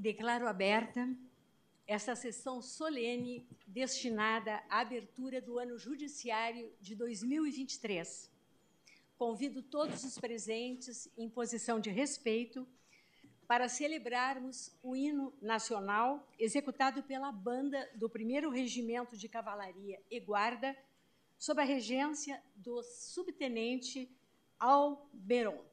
Declaro aberta esta sessão solene destinada à abertura do ano judiciário de 2023. Convido todos os presentes, em posição de respeito, para celebrarmos o hino nacional executado pela banda do 1 Regimento de Cavalaria e Guarda, sob a regência do subtenente Alberon.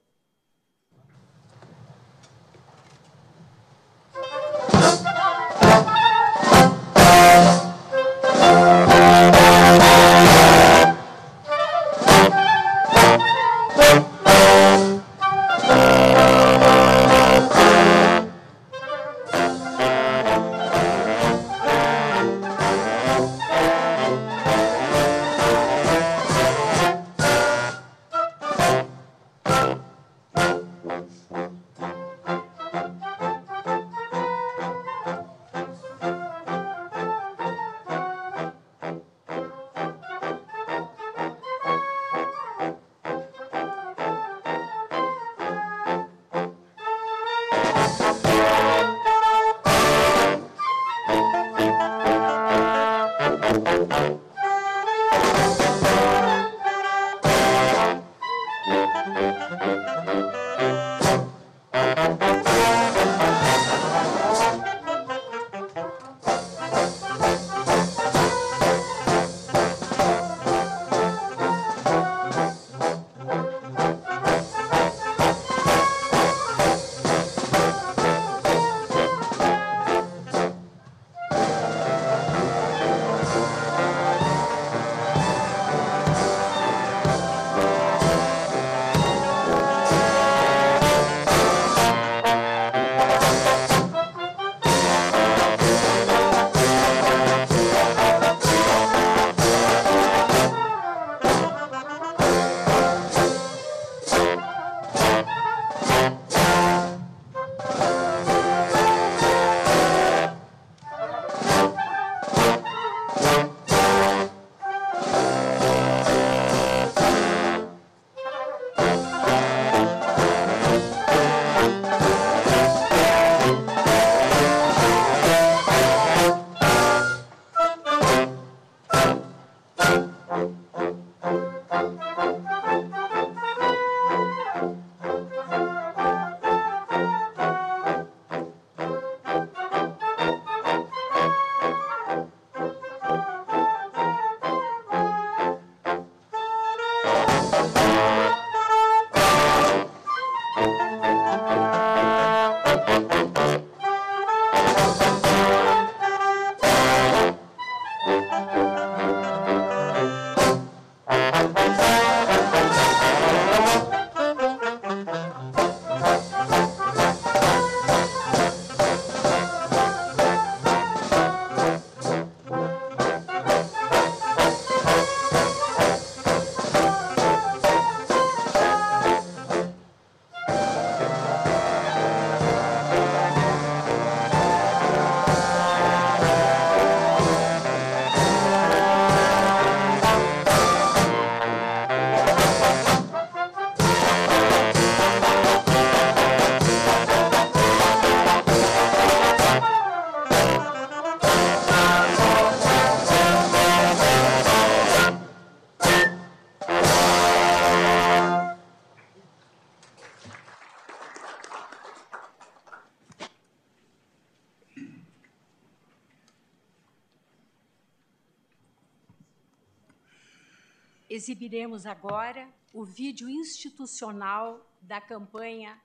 Exibiremos agora o vídeo institucional da campanha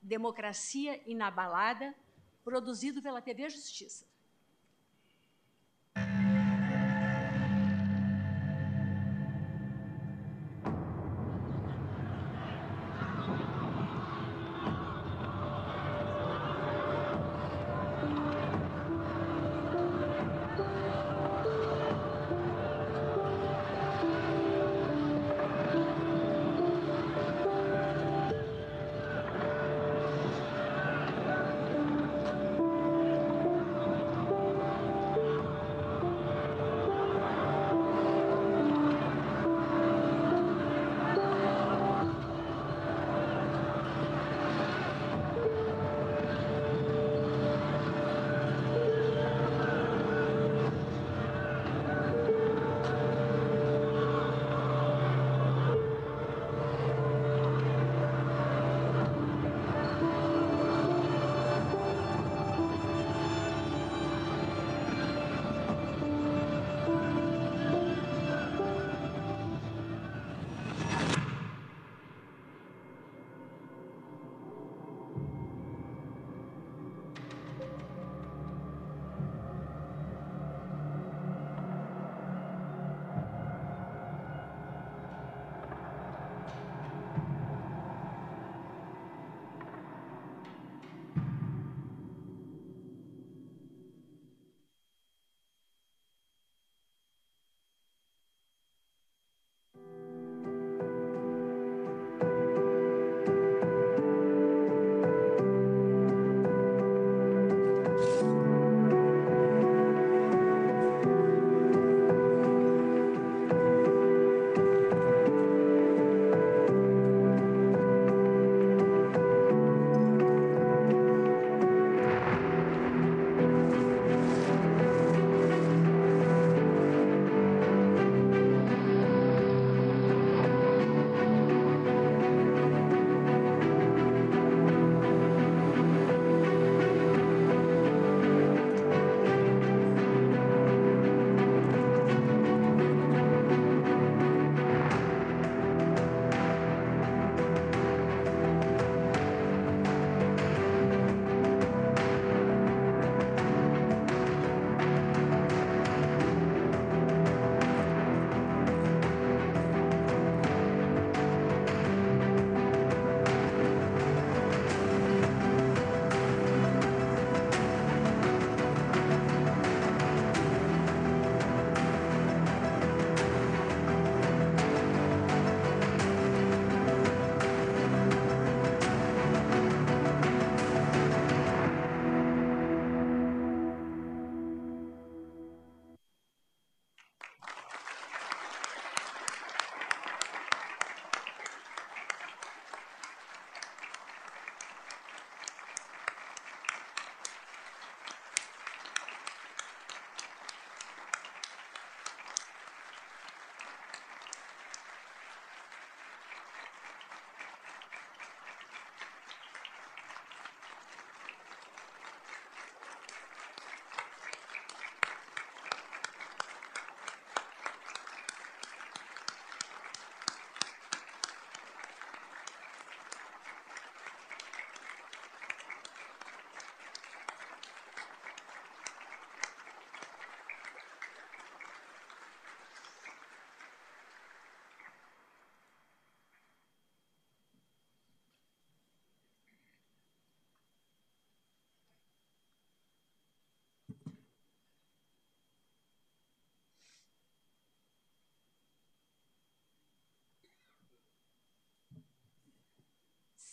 Democracia Inabalada, produzido pela TV Justiça.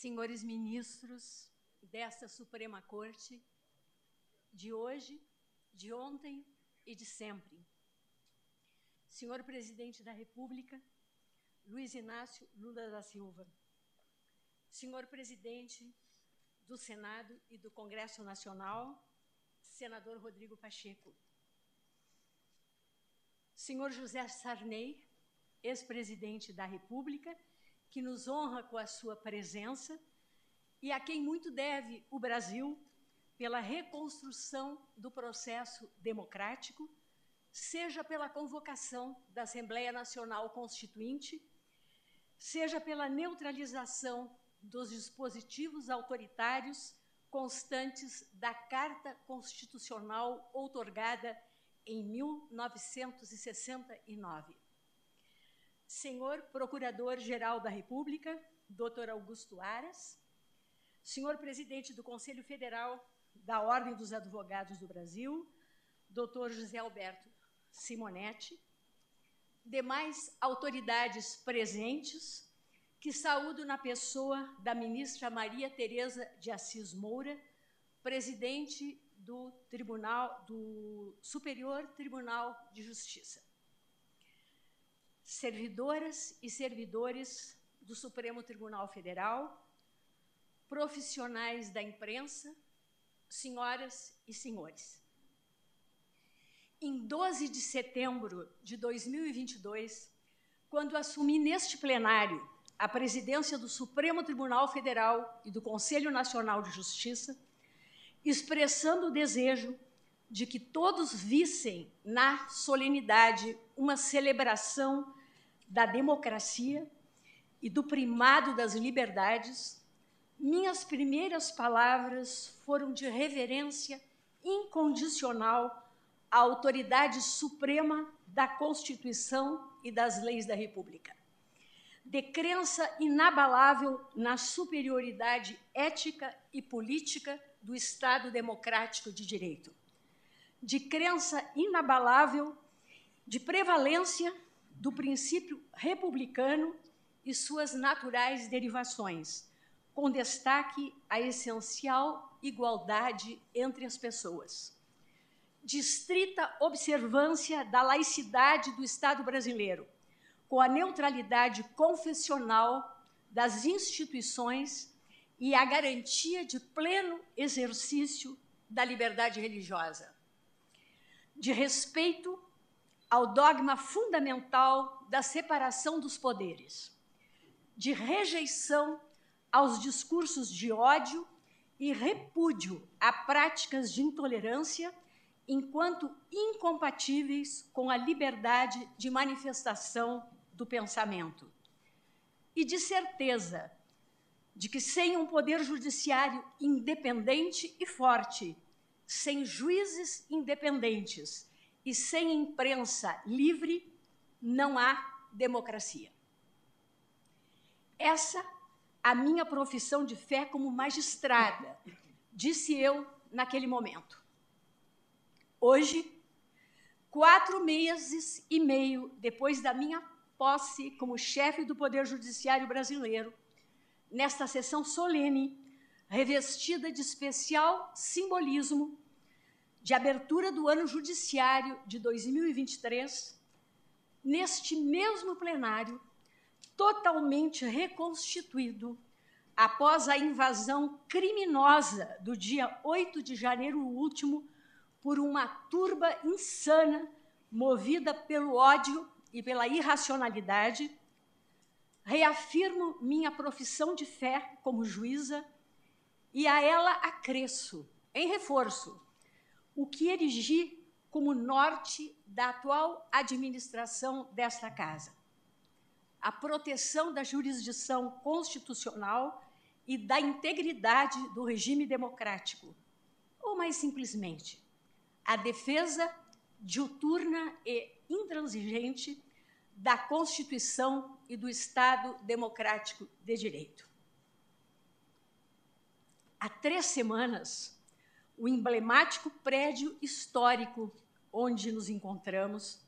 Senhores ministros desta Suprema Corte, de hoje, de ontem e de sempre. Senhor Presidente da República, Luiz Inácio Lula da Silva. Senhor Presidente do Senado e do Congresso Nacional, Senador Rodrigo Pacheco. Senhor José Sarney, ex-presidente da República, que nos honra com a sua presença e a quem muito deve o Brasil pela reconstrução do processo democrático, seja pela convocação da Assembleia Nacional Constituinte, seja pela neutralização dos dispositivos autoritários constantes da Carta Constitucional outorgada em 1969. Senhor Procurador-Geral da República, Dr. Augusto Aras, senhor Presidente do Conselho Federal da Ordem dos Advogados do Brasil, Dr. José Alberto Simonetti, demais autoridades presentes, que saúdo na pessoa da ministra Maria Tereza de Assis Moura, presidente do Tribunal do Superior Tribunal de Justiça. Servidoras e servidores do Supremo Tribunal Federal, profissionais da imprensa, senhoras e senhores. Em 12 de setembro de 2022, quando assumi neste plenário a presidência do Supremo Tribunal Federal e do Conselho Nacional de Justiça, expressando o desejo de que todos vissem na solenidade uma celebração da democracia e do primado das liberdades, minhas primeiras palavras foram de reverência incondicional à autoridade suprema da Constituição e das leis da República, de crença inabalável na superioridade ética e política do Estado democrático de direito, de crença inabalável de prevalência do princípio republicano e suas naturais derivações com destaque à essencial igualdade entre as pessoas. De estrita observância da laicidade do Estado brasileiro, com a neutralidade confessional das instituições e a garantia de pleno exercício da liberdade religiosa. De respeito ao dogma fundamental da separação dos poderes. De rejeição aos discursos de ódio e repúdio a práticas de intolerância enquanto incompatíveis com a liberdade de manifestação do pensamento. E de certeza de que sem um poder judiciário independente e forte, sem juízes independentes e sem imprensa livre, não há democracia. Essa a minha profissão de fé como magistrada, disse eu naquele momento. Hoje, quatro meses e meio depois da minha posse como chefe do Poder Judiciário brasileiro, nesta sessão solene, revestida de especial simbolismo, de abertura do ano judiciário de 2023, neste mesmo plenário, totalmente reconstituído após a invasão criminosa do dia 8 de janeiro último por uma turba insana movida pelo ódio e pela irracionalidade, reafirmo minha profissão de fé como juíza e a ela acresço, em reforço, o que erigi como norte da atual administração desta casa a proteção da jurisdição constitucional e da integridade do regime democrático, ou mais simplesmente, a defesa diuturna e intransigente da Constituição e do Estado democrático de direito. Há três semanas, o emblemático prédio histórico onde nos encontramos,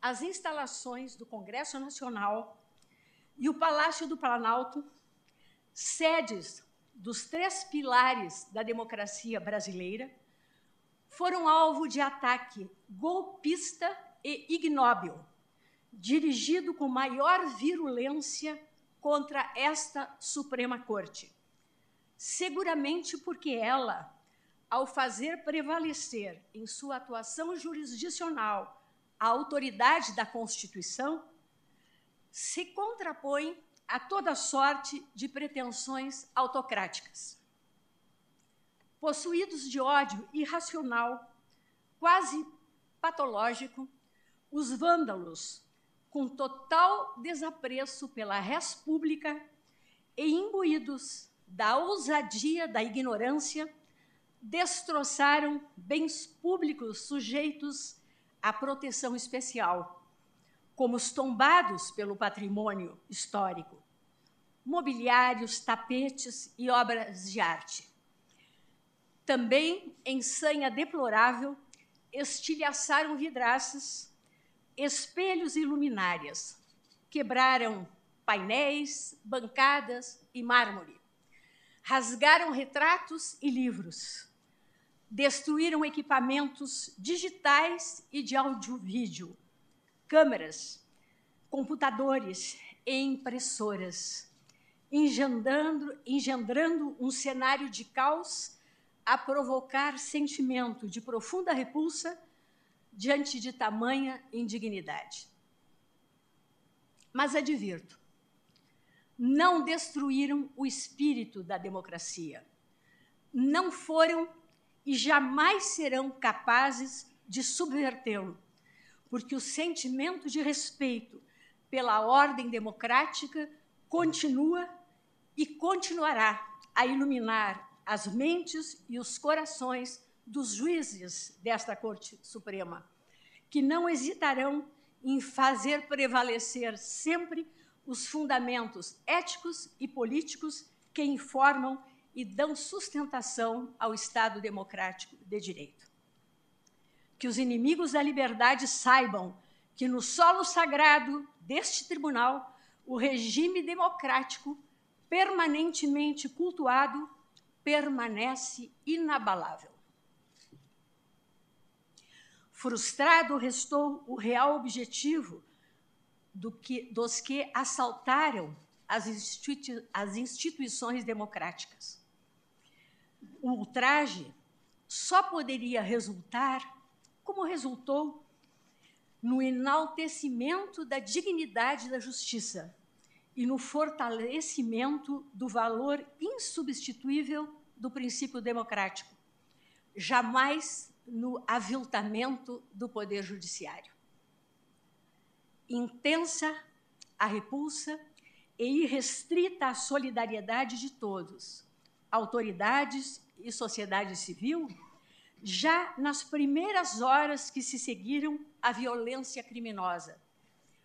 as instalações do Congresso Nacional e o Palácio do Planalto sedes dos três pilares da democracia brasileira, foram alvo de ataque golpista e ignóbil, dirigido com maior virulência contra esta Suprema Corte. Seguramente porque ela, ao fazer prevalecer em sua atuação jurisdicional a autoridade da Constituição, se contrapõe a toda sorte de pretensões autocráticas. Possuídos de ódio irracional, quase patológico, os vândalos, com total desapreço pela res pública e imbuídos da ousadia da ignorância, destroçaram bens públicos sujeitos à proteção especial, como os tombados pelo patrimônio histórico, mobiliários, tapetes e obras de arte. Também, em sanha deplorável, estilhaçaram vidraças, espelhos e luminárias, quebraram painéis, bancadas e mármore, rasgaram retratos e livros, destruíram equipamentos digitais e de áudio-vídeo, câmeras, computadores e impressoras, engendrando, engendrando um cenário de caos a provocar sentimento de profunda repulsa diante de tamanha indignidade. Mas advirto, não destruíram o espírito da democracia. Não foram e jamais serão capazes de subvertê-lo, porque o sentimento de respeito pela ordem democrática continua e continuará a iluminar as mentes e os corações dos juízes desta Corte Suprema, que não hesitarão em fazer prevalecer sempre os fundamentos éticos e políticos que informam e dão sustentação ao Estado democrático de direito. Que os inimigos da liberdade saibam que no solo sagrado deste tribunal, o regime democrático, permanentemente cultuado, permanece inabalável. Frustrado restou o real objetivo do que, dos que assaltaram as, institui as instituições democráticas. O ultraje só poderia resultar, como resultou, no enaltecimento da dignidade da justiça e no fortalecimento do valor insubstituível do princípio democrático, jamais no aviltamento do poder judiciário. Intensa a repulsa e irrestrita a solidariedade de todos, autoridades e sociedade civil, já nas primeiras horas que se seguiram à violência criminosa,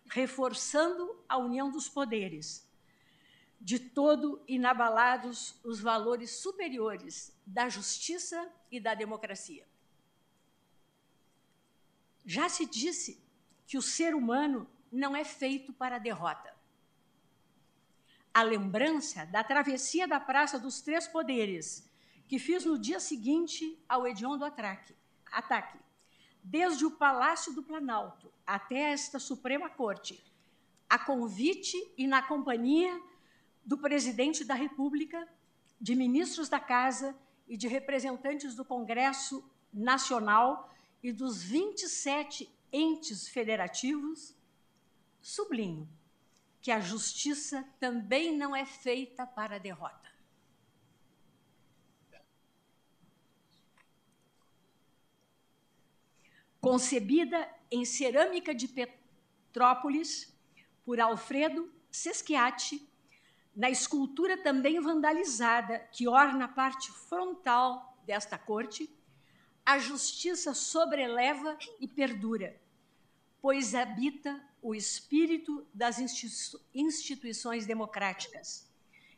reforçando a união dos poderes, de todo inabalados os valores superiores da justiça e da democracia. Já se disse que o ser humano não é feito para a derrota. A lembrança da travessia da Praça dos Três Poderes, que fiz no dia seguinte ao hediondo ataque, ataque, desde o Palácio do Planalto até esta Suprema Corte, a convite e na companhia do presidente da República, de ministros da Casa e de representantes do Congresso Nacional e dos 27 entes federativos, sublinho que a justiça também não é feita para a derrota. Concebida em cerâmica de Petrópolis por Alfredo Seschiatti, na escultura também vandalizada que orna a parte frontal desta corte, a justiça sobreleva e perdura, pois habita o espírito das instituições democráticas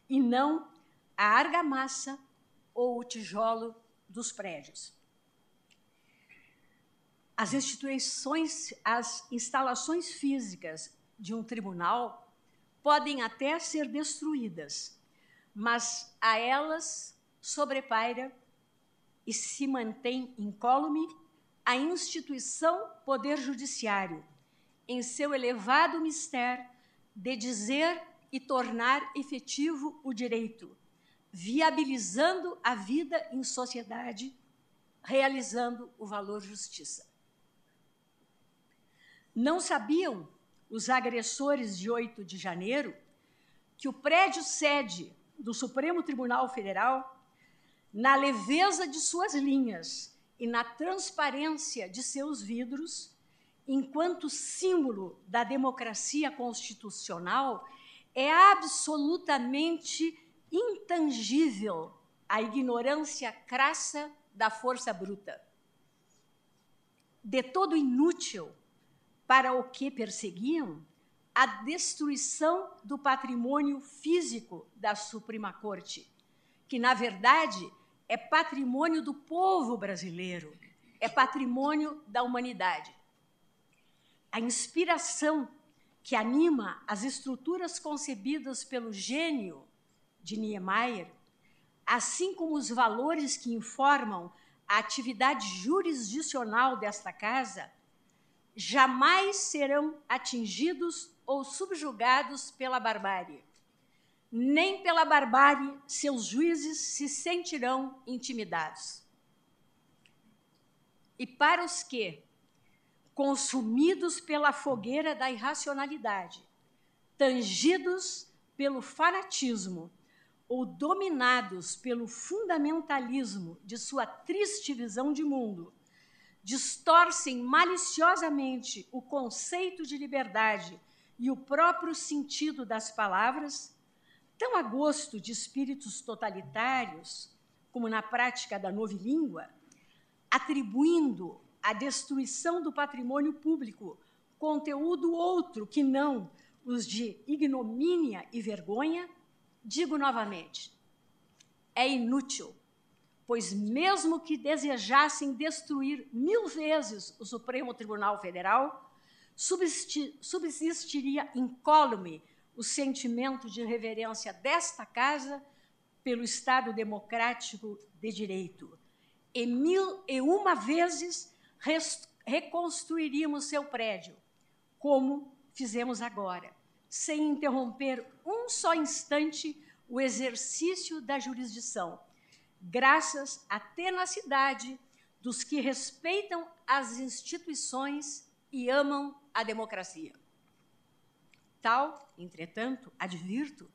e não a argamassa ou o tijolo dos prédios. As instituições, as instalações físicas de um tribunal podem até ser destruídas, mas a elas sobrepaira e se mantém incólume a instituição Poder Judiciário, em seu elevado mistério de dizer e tornar efetivo o direito, viabilizando a vida em sociedade, realizando o valor justiça. Não sabiam os agressores de 8 de janeiro que o prédio sede do Supremo Tribunal Federal, na leveza de suas linhas e na transparência de seus vidros, enquanto símbolo da democracia constitucional, é absolutamente intangível a ignorância crassa da força bruta. De todo inútil para o que perseguiam, a destruição do patrimônio físico da Suprema Corte, que, na verdade, é patrimônio do povo brasileiro, é patrimônio da humanidade. A inspiração que anima as estruturas concebidas pelo gênio de Niemeyer, assim como os valores que informam a atividade jurisdicional desta casa, jamais serão atingidos ou subjugados pela barbárie. Nem pela barbárie seus juízes se sentirão intimidados. E para os que, consumidos pela fogueira da irracionalidade, tangidos pelo fanatismo ou dominados pelo fundamentalismo de sua triste visão de mundo, distorcem maliciosamente o conceito de liberdade e o próprio sentido das palavras, tão a gosto de espíritos totalitários, como na prática da novilíngua, atribuindo à destruição do patrimônio público conteúdo outro que não os de ignomínia e vergonha, digo novamente, é inútil, pois mesmo que desejassem destruir mil vezes o Supremo Tribunal Federal, subsistiria incólume o sentimento de reverência desta casa pelo Estado democrático de direito. E mil e uma vezes reconstruiríamos seu prédio, como fizemos agora, sem interromper um só instante o exercício da jurisdição, graças à tenacidade dos que respeitam as instituições e amam a democracia. Tal, entretanto, advirto,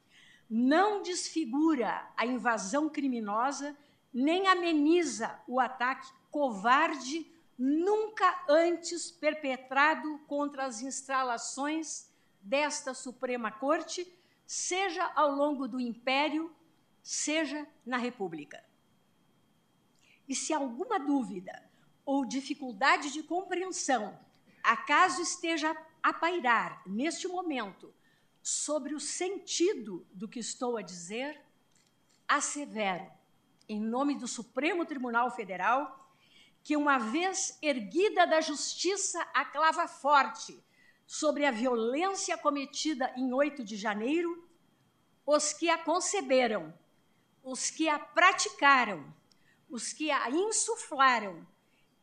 não desfigura a invasão criminosa nem ameniza o ataque covarde nunca antes perpetrado contra as instalações desta Suprema Corte, seja ao longo do Império, seja na República. E se alguma dúvida ou dificuldade de compreensão acaso esteja a pairar neste momento sobre o sentido do que estou a dizer, assevero, em nome do Supremo Tribunal Federal, que uma vez erguida da justiça a clava forte sobre a violência cometida em 8 de janeiro, os que a conceberam, os que a praticaram, os que a insuflaram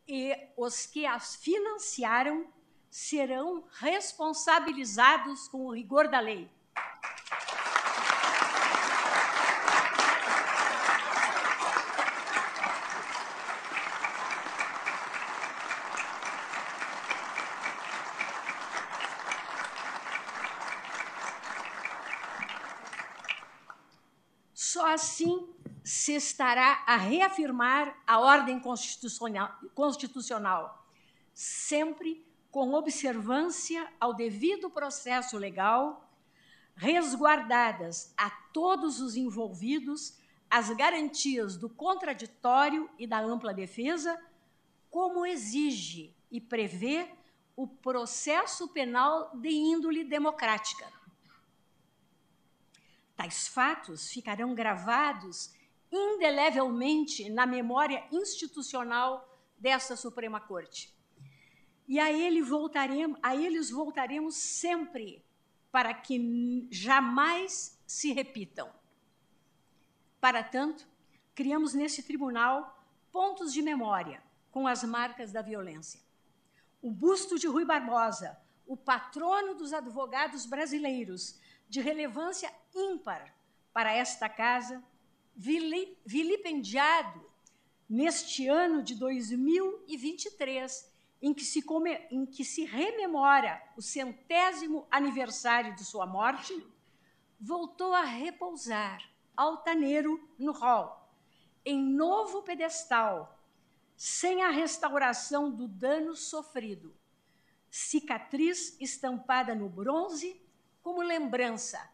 e os que as financiaram serão responsabilizados com o rigor da lei. Só assim se estará a reafirmar a ordem constitucional, constitucional sempre com observância ao devido processo legal, resguardadas a todos os envolvidos as garantias do contraditório e da ampla defesa, como exige e prevê o processo penal de índole democrática. Tais fatos ficarão gravados indelevelmente na memória institucional desta Suprema Corte e a ele voltaremos, a eles voltaremos sempre para que jamais se repitam. Para tanto, criamos neste tribunal pontos de memória com as marcas da violência. O busto de Rui Barbosa, o patrono dos advogados brasileiros, de relevância ímpar para esta casa, vilipendiado neste ano de 2023, em que, se come, em que se rememora o centésimo aniversário de sua morte, voltou a repousar altaneiro no hall, em novo pedestal, sem a restauração do dano sofrido, cicatriz estampada no bronze como lembrança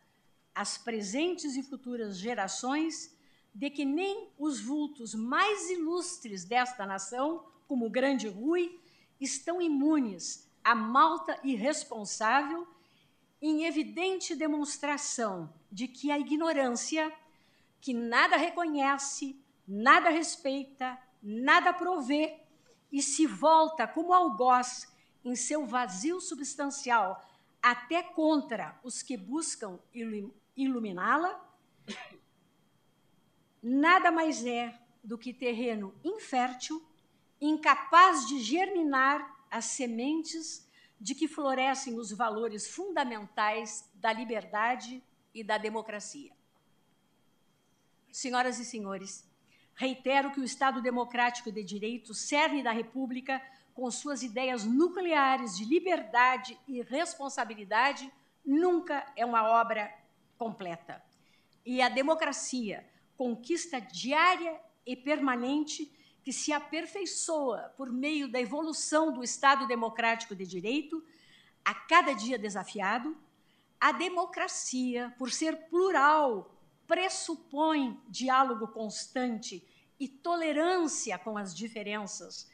às presentes e futuras gerações de que nem os vultos mais ilustres desta nação, como o grande Rui, estão imunes à malta irresponsável, em evidente demonstração de que a ignorância, que nada reconhece, nada respeita, nada provê e se volta como algoz em seu vazio substancial até contra os que buscam iluminá-la, nada mais é do que terreno infértil, incapaz de germinar as sementes de que florescem os valores fundamentais da liberdade e da democracia. Senhoras e senhores, reitero que o Estado democrático de direito, cerne da República, com suas ideias nucleares de liberdade e responsabilidade, nunca é uma obra completa. E a democracia, conquista diária e permanente que se aperfeiçoa por meio da evolução do Estado democrático de direito, a cada dia desafiado, a democracia, por ser plural, pressupõe diálogo constante e tolerância com as diferenças,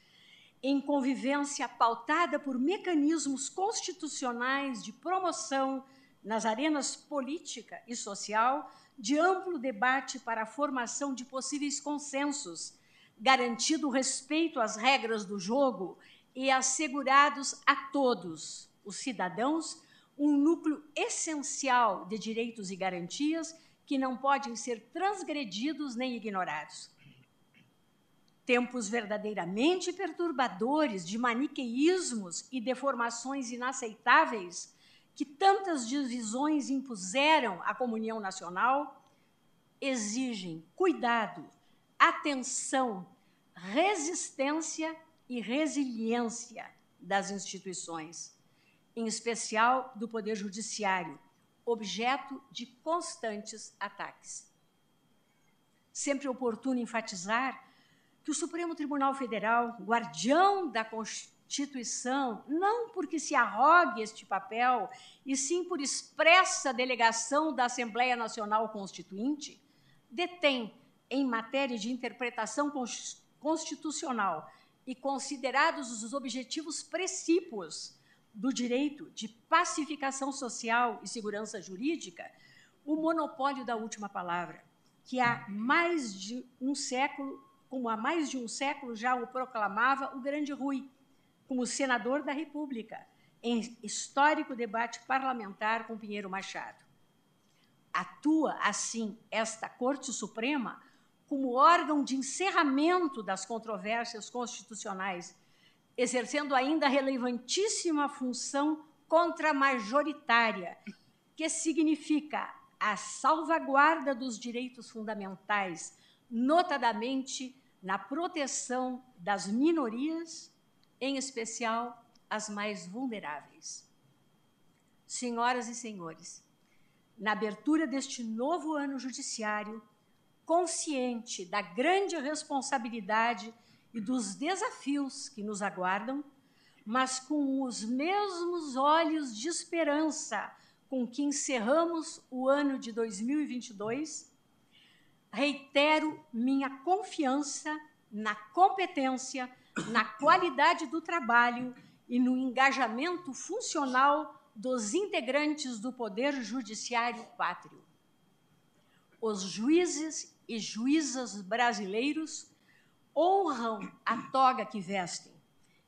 em convivência pautada por mecanismos constitucionais de promoção nas arenas política e social, de amplo debate para a formação de possíveis consensos, garantido o respeito às regras do jogo e assegurados a todos os cidadãos um núcleo essencial de direitos e garantias que não podem ser transgredidos nem ignorados. Tempos verdadeiramente perturbadores de maniqueísmos e deformações inaceitáveis que tantas divisões impuseram à comunhão nacional, exigem cuidado, atenção, resistência e resiliência das instituições, em especial do Poder Judiciário, objeto de constantes ataques. Sempre oportuno enfatizar que o Supremo Tribunal Federal, guardião da Constituição, não porque se arrogue este papel, e sim por expressa delegação da Assembleia Nacional Constituinte, detém, em matéria de interpretação constitucional e considerados os objetivos precípios do direito de pacificação social e segurança jurídica, o monopólio da última palavra, que há mais de um século como há mais de um século já o proclamava o grande Rui, como senador da República, em histórico debate parlamentar com Pinheiro Machado. Atua, assim, esta Corte Suprema como órgão de encerramento das controvérsias constitucionais, exercendo ainda a relevantíssima função contramajoritária, que significa a salvaguarda dos direitos fundamentais, notadamente na proteção das minorias, em especial as mais vulneráveis. Senhoras e senhores, na abertura deste novo ano judiciário, consciente da grande responsabilidade e dos desafios que nos aguardam, mas com os mesmos olhos de esperança com que encerramos o ano de 2022, reitero minha confiança na competência, na qualidade do trabalho e no engajamento funcional dos integrantes do Poder Judiciário Pátrio. Os juízes e juízas brasileiros honram a toga que vestem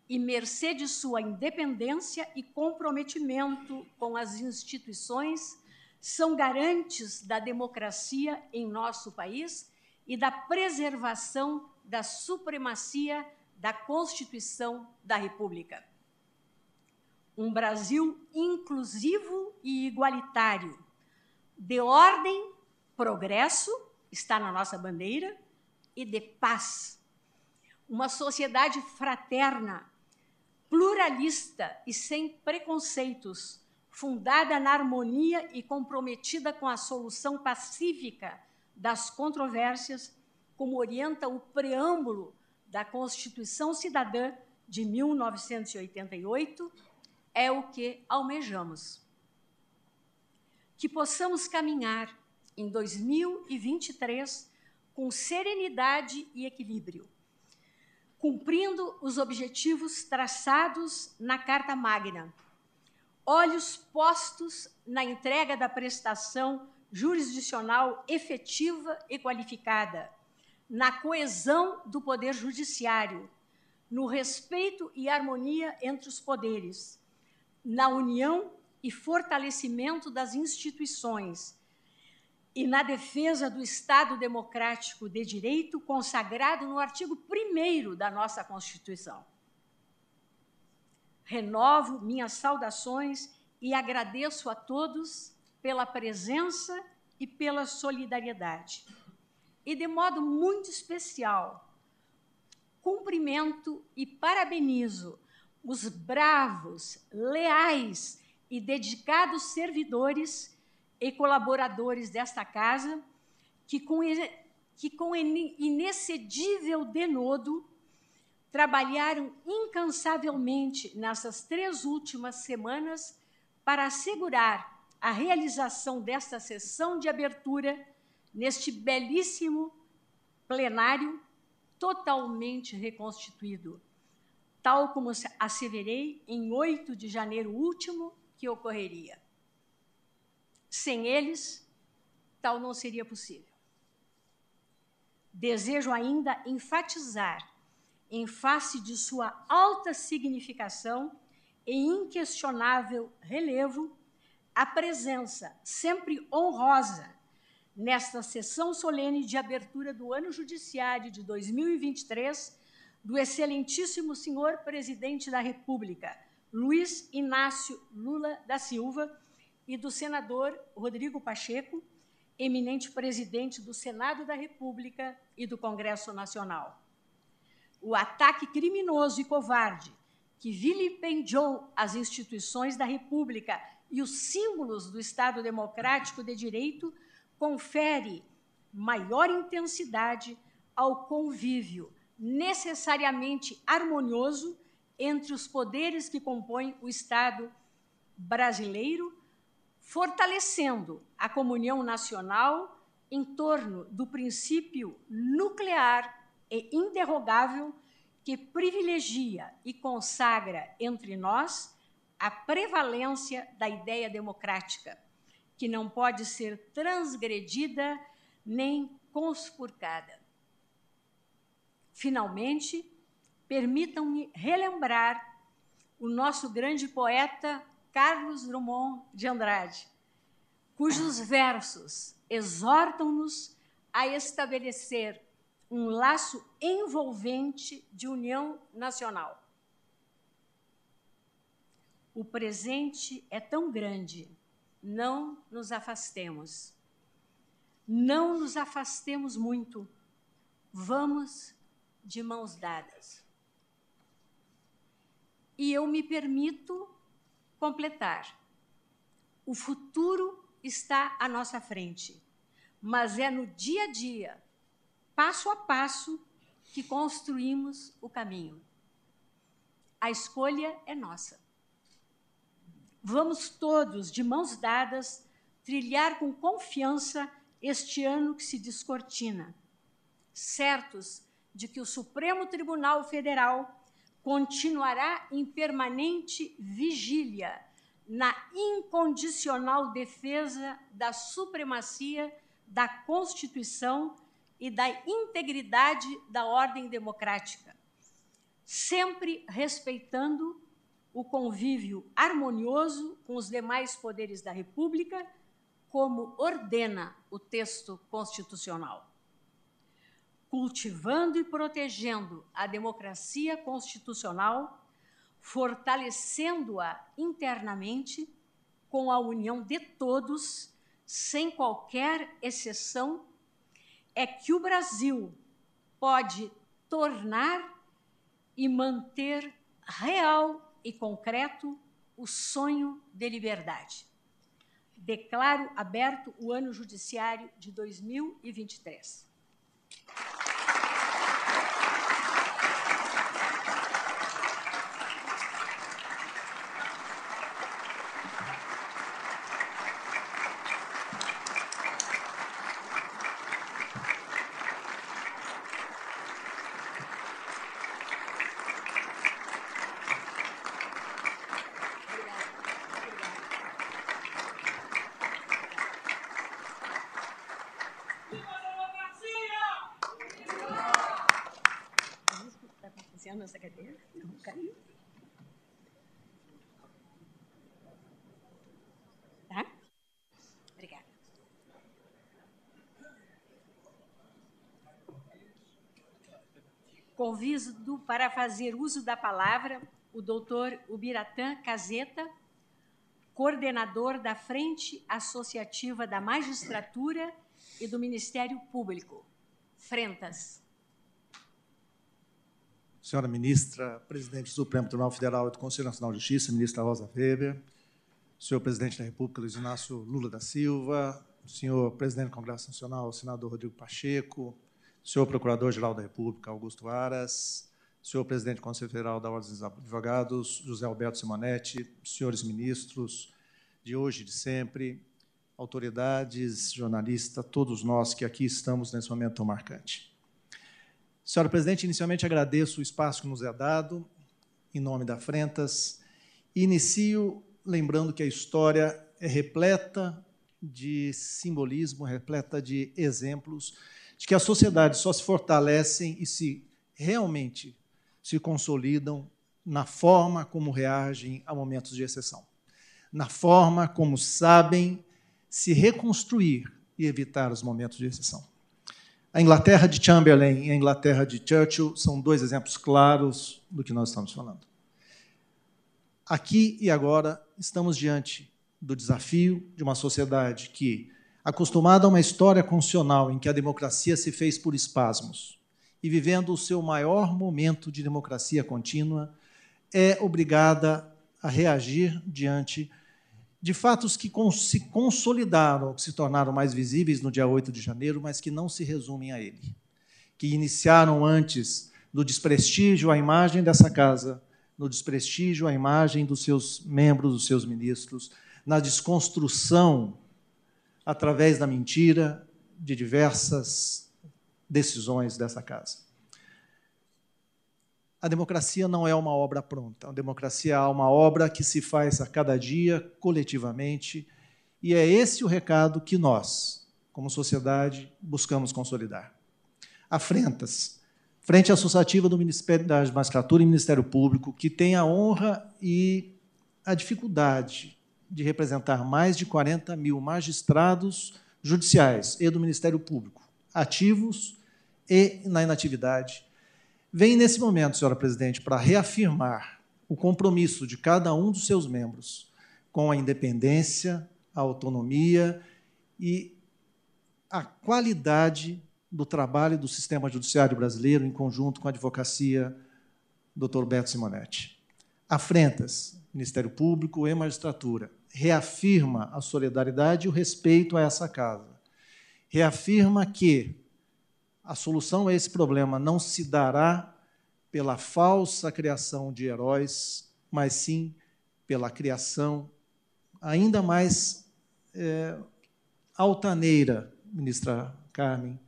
e, mercê de sua independência e comprometimento com as instituições, são garantes da democracia em nosso país e da preservação da supremacia da Constituição da República. Um Brasil inclusivo e igualitário, de ordem, progresso, está na nossa bandeira, e de paz. Uma sociedade fraterna, pluralista e sem preconceitos, fundada na harmonia e comprometida com a solução pacífica das controvérsias, como orienta o preâmbulo da Constituição Cidadã de 1988, é o que almejamos. Que possamos caminhar em 2023 com serenidade e equilíbrio, cumprindo os objetivos traçados na Carta Magna, olhos postos na entrega da prestação jurisdicional efetiva e qualificada, na coesão do poder judiciário, no respeito e harmonia entre os poderes, na união e fortalecimento das instituições e na defesa do Estado democrático de direito consagrado no artigo 1 da nossa Constituição. Renovo minhas saudações e agradeço a todos pela presença e pela solidariedade e, de modo muito especial, cumprimento e parabenizo os bravos, leais e dedicados servidores e colaboradores desta casa que, com, que com inexcedível denodo, trabalharam incansavelmente nessas três últimas semanas para assegurar a realização desta sessão de abertura neste belíssimo plenário totalmente reconstituído, tal como asseverei em 8 de janeiro último que ocorreria. Sem eles, tal não seria possível. Desejo ainda enfatizar, em face de sua alta significação e inquestionável relevo, a presença sempre honrosa nesta sessão solene de abertura do ano judiciário de 2023 do excelentíssimo senhor presidente da República, Luiz Inácio Lula da Silva, e do senador Rodrigo Pacheco, eminente presidente do Senado da República e do Congresso Nacional. O ataque criminoso e covarde que vilipendiou as instituições da República e os símbolos do Estado Democrático de Direito confere maior intensidade ao convívio necessariamente harmonioso entre os poderes que compõem o Estado brasileiro, fortalecendo a comunhão nacional em torno do princípio nuclear e interrogável que privilegia e consagra entre nós a prevalência da ideia democrática que não pode ser transgredida nem conspurcada. Finalmente, permitam-me relembrar o nosso grande poeta Carlos Drummond de Andrade, cujos versos exortam-nos a estabelecer um laço envolvente de união nacional. O presente é tão grande não nos afastemos. Não nos afastemos muito. Vamos de mãos dadas. E eu me permito completar. O futuro está à nossa frente, mas é no dia a dia, passo a passo, que construímos o caminho. A escolha é nossa. Vamos todos, de mãos dadas, trilhar com confiança este ano que se descortina, certos de que o Supremo Tribunal Federal continuará em permanente vigília na incondicional defesa da supremacia da Constituição e da integridade da ordem democrática, sempre respeitando o convívio harmonioso com os demais poderes da República, como ordena o texto constitucional. cultivando e protegendo a democracia constitucional, fortalecendo-a internamente com a união de todos, sem qualquer exceção, é que o Brasil pode tornar e manter real e concreto o sonho de liberdade. Declaro aberto o ano judiciário de 2023. essa cadeira. Não caiu. Tá? Obrigada. Convido para fazer uso da palavra o doutor Ubiratã Caseta, coordenador da Frente Associativa da Magistratura e do Ministério Público. Frentas senhora ministra, presidente do Supremo Tribunal Federal e do Conselho Nacional de Justiça, ministra Rosa Weber, senhor presidente da República, Luiz Inácio Lula da Silva, senhor presidente do Congresso Nacional, senador Rodrigo Pacheco, senhor procurador-geral da República, Augusto Aras, senhor presidente do Conselho Federal da Ordem dos Advogados, José Alberto Simonetti, senhores ministros de hoje e de sempre, autoridades, jornalistas, todos nós que aqui estamos nesse momento tão marcante. Senhora Presidente, inicialmente agradeço o espaço que nos é dado, em nome da Frentas, e inicio lembrando que a história é repleta de simbolismo, repleta de exemplos de que as sociedades só se fortalecem e se realmente se consolidam na forma como reagem a momentos de exceção, na forma como sabem se reconstruir e evitar os momentos de exceção. A Inglaterra de Chamberlain e a Inglaterra de Churchill são dois exemplos claros do que nós estamos falando. Aqui e agora estamos diante do desafio de uma sociedade que, acostumada a uma história constitucional em que a democracia se fez por espasmos e vivendo o seu maior momento de democracia contínua, é obrigada a reagir diante de fatos que se consolidaram, que se tornaram mais visíveis no dia 8 de janeiro, mas que não se resumem a ele. Que iniciaram antes no desprestígio à imagem dessa casa, no desprestígio à imagem dos seus membros, dos seus ministros, na desconstrução, através da mentira, de diversas decisões dessa casa. A democracia não é uma obra pronta. A democracia é uma obra que se faz a cada dia, coletivamente, e é esse o recado que nós, como sociedade, buscamos consolidar. Afrentas, Frente Associativa do Ministério da Magistratura e Ministério Público, que tem a honra e a dificuldade de representar mais de 40 mil magistrados judiciais e do Ministério Público, ativos e na inatividade, vem nesse momento, senhora presidente, para reafirmar o compromisso de cada um dos seus membros com a independência, a autonomia e a qualidade do trabalho do sistema judiciário brasileiro em conjunto com a advocacia Dr. Beto Simonetti. Afrentas, Ministério Público e Magistratura, reafirma a solidariedade e o respeito a essa casa. Reafirma que a solução a esse problema não se dará pela falsa criação de heróis, mas sim pela criação ainda mais é, altaneira, ministra Carmen,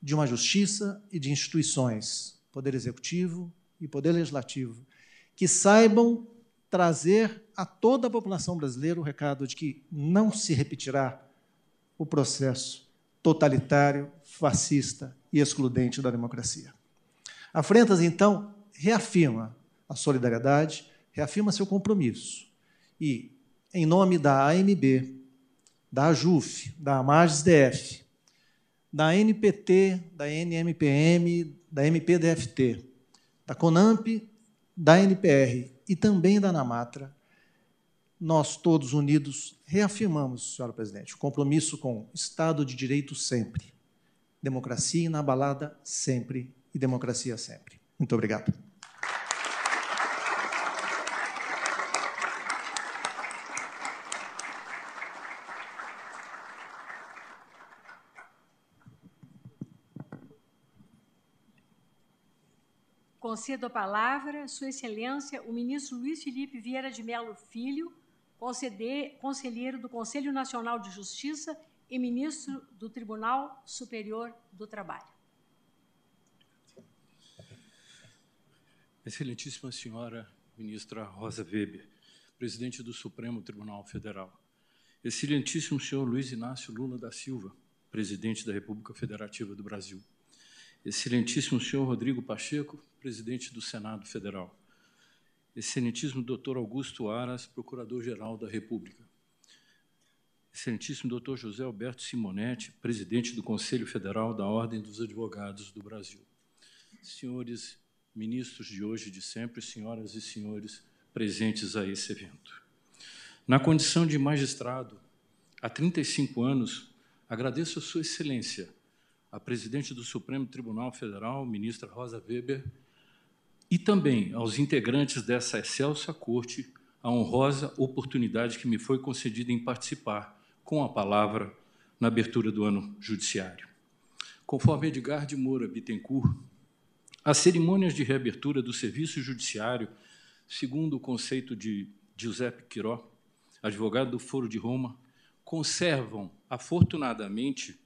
de uma justiça e de instituições, Poder Executivo e Poder Legislativo, que saibam trazer a toda a população brasileira o recado de que não se repetirá o processo totalitário, fascista e excludente da democracia. A Frentas, então, reafirma a solidariedade, reafirma seu compromisso e, em nome da AMB, da AJUF, da AMAGES-DF, da NPT, da NMPM, da MPDFT, da CONAMP, da NPR e também da Namatra, nós todos unidos reafirmamos, senhora presidente, o compromisso com Estado de Direito sempre, democracia inabalada sempre e democracia sempre. Muito obrigado. Concedo a palavra, Sua Excelência, o ministro Luiz Felipe Vieira de Mello Filho, conselheiro do Conselho Nacional de Justiça e ministro do Tribunal Superior do Trabalho. Excelentíssima senhora ministra Rosa Weber, presidente do Supremo Tribunal Federal. Excelentíssimo senhor Luiz Inácio Lula da Silva, presidente da República Federativa do Brasil. Excelentíssimo senhor Rodrigo Pacheco, presidente do Senado Federal. Excelentíssimo doutor Augusto Aras, procurador-geral da República. Excelentíssimo doutor José Alberto Simonetti, presidente do Conselho Federal da Ordem dos Advogados do Brasil. Senhores ministros de hoje e de sempre, senhoras e senhores presentes a esse evento. Na condição de magistrado, há 35 anos, agradeço a Sua Excelência, a presidente do Supremo Tribunal Federal, ministra Rosa Weber, e também aos integrantes dessa excelsa corte a honrosa oportunidade que me foi concedida em participar com a palavra na abertura do ano judiciário. Conforme Edgar de Moura Bittencourt, as cerimônias de reabertura do serviço judiciário, segundo o conceito de Giuseppe Quiró, advogado do Foro de Roma, conservam, afortunadamente,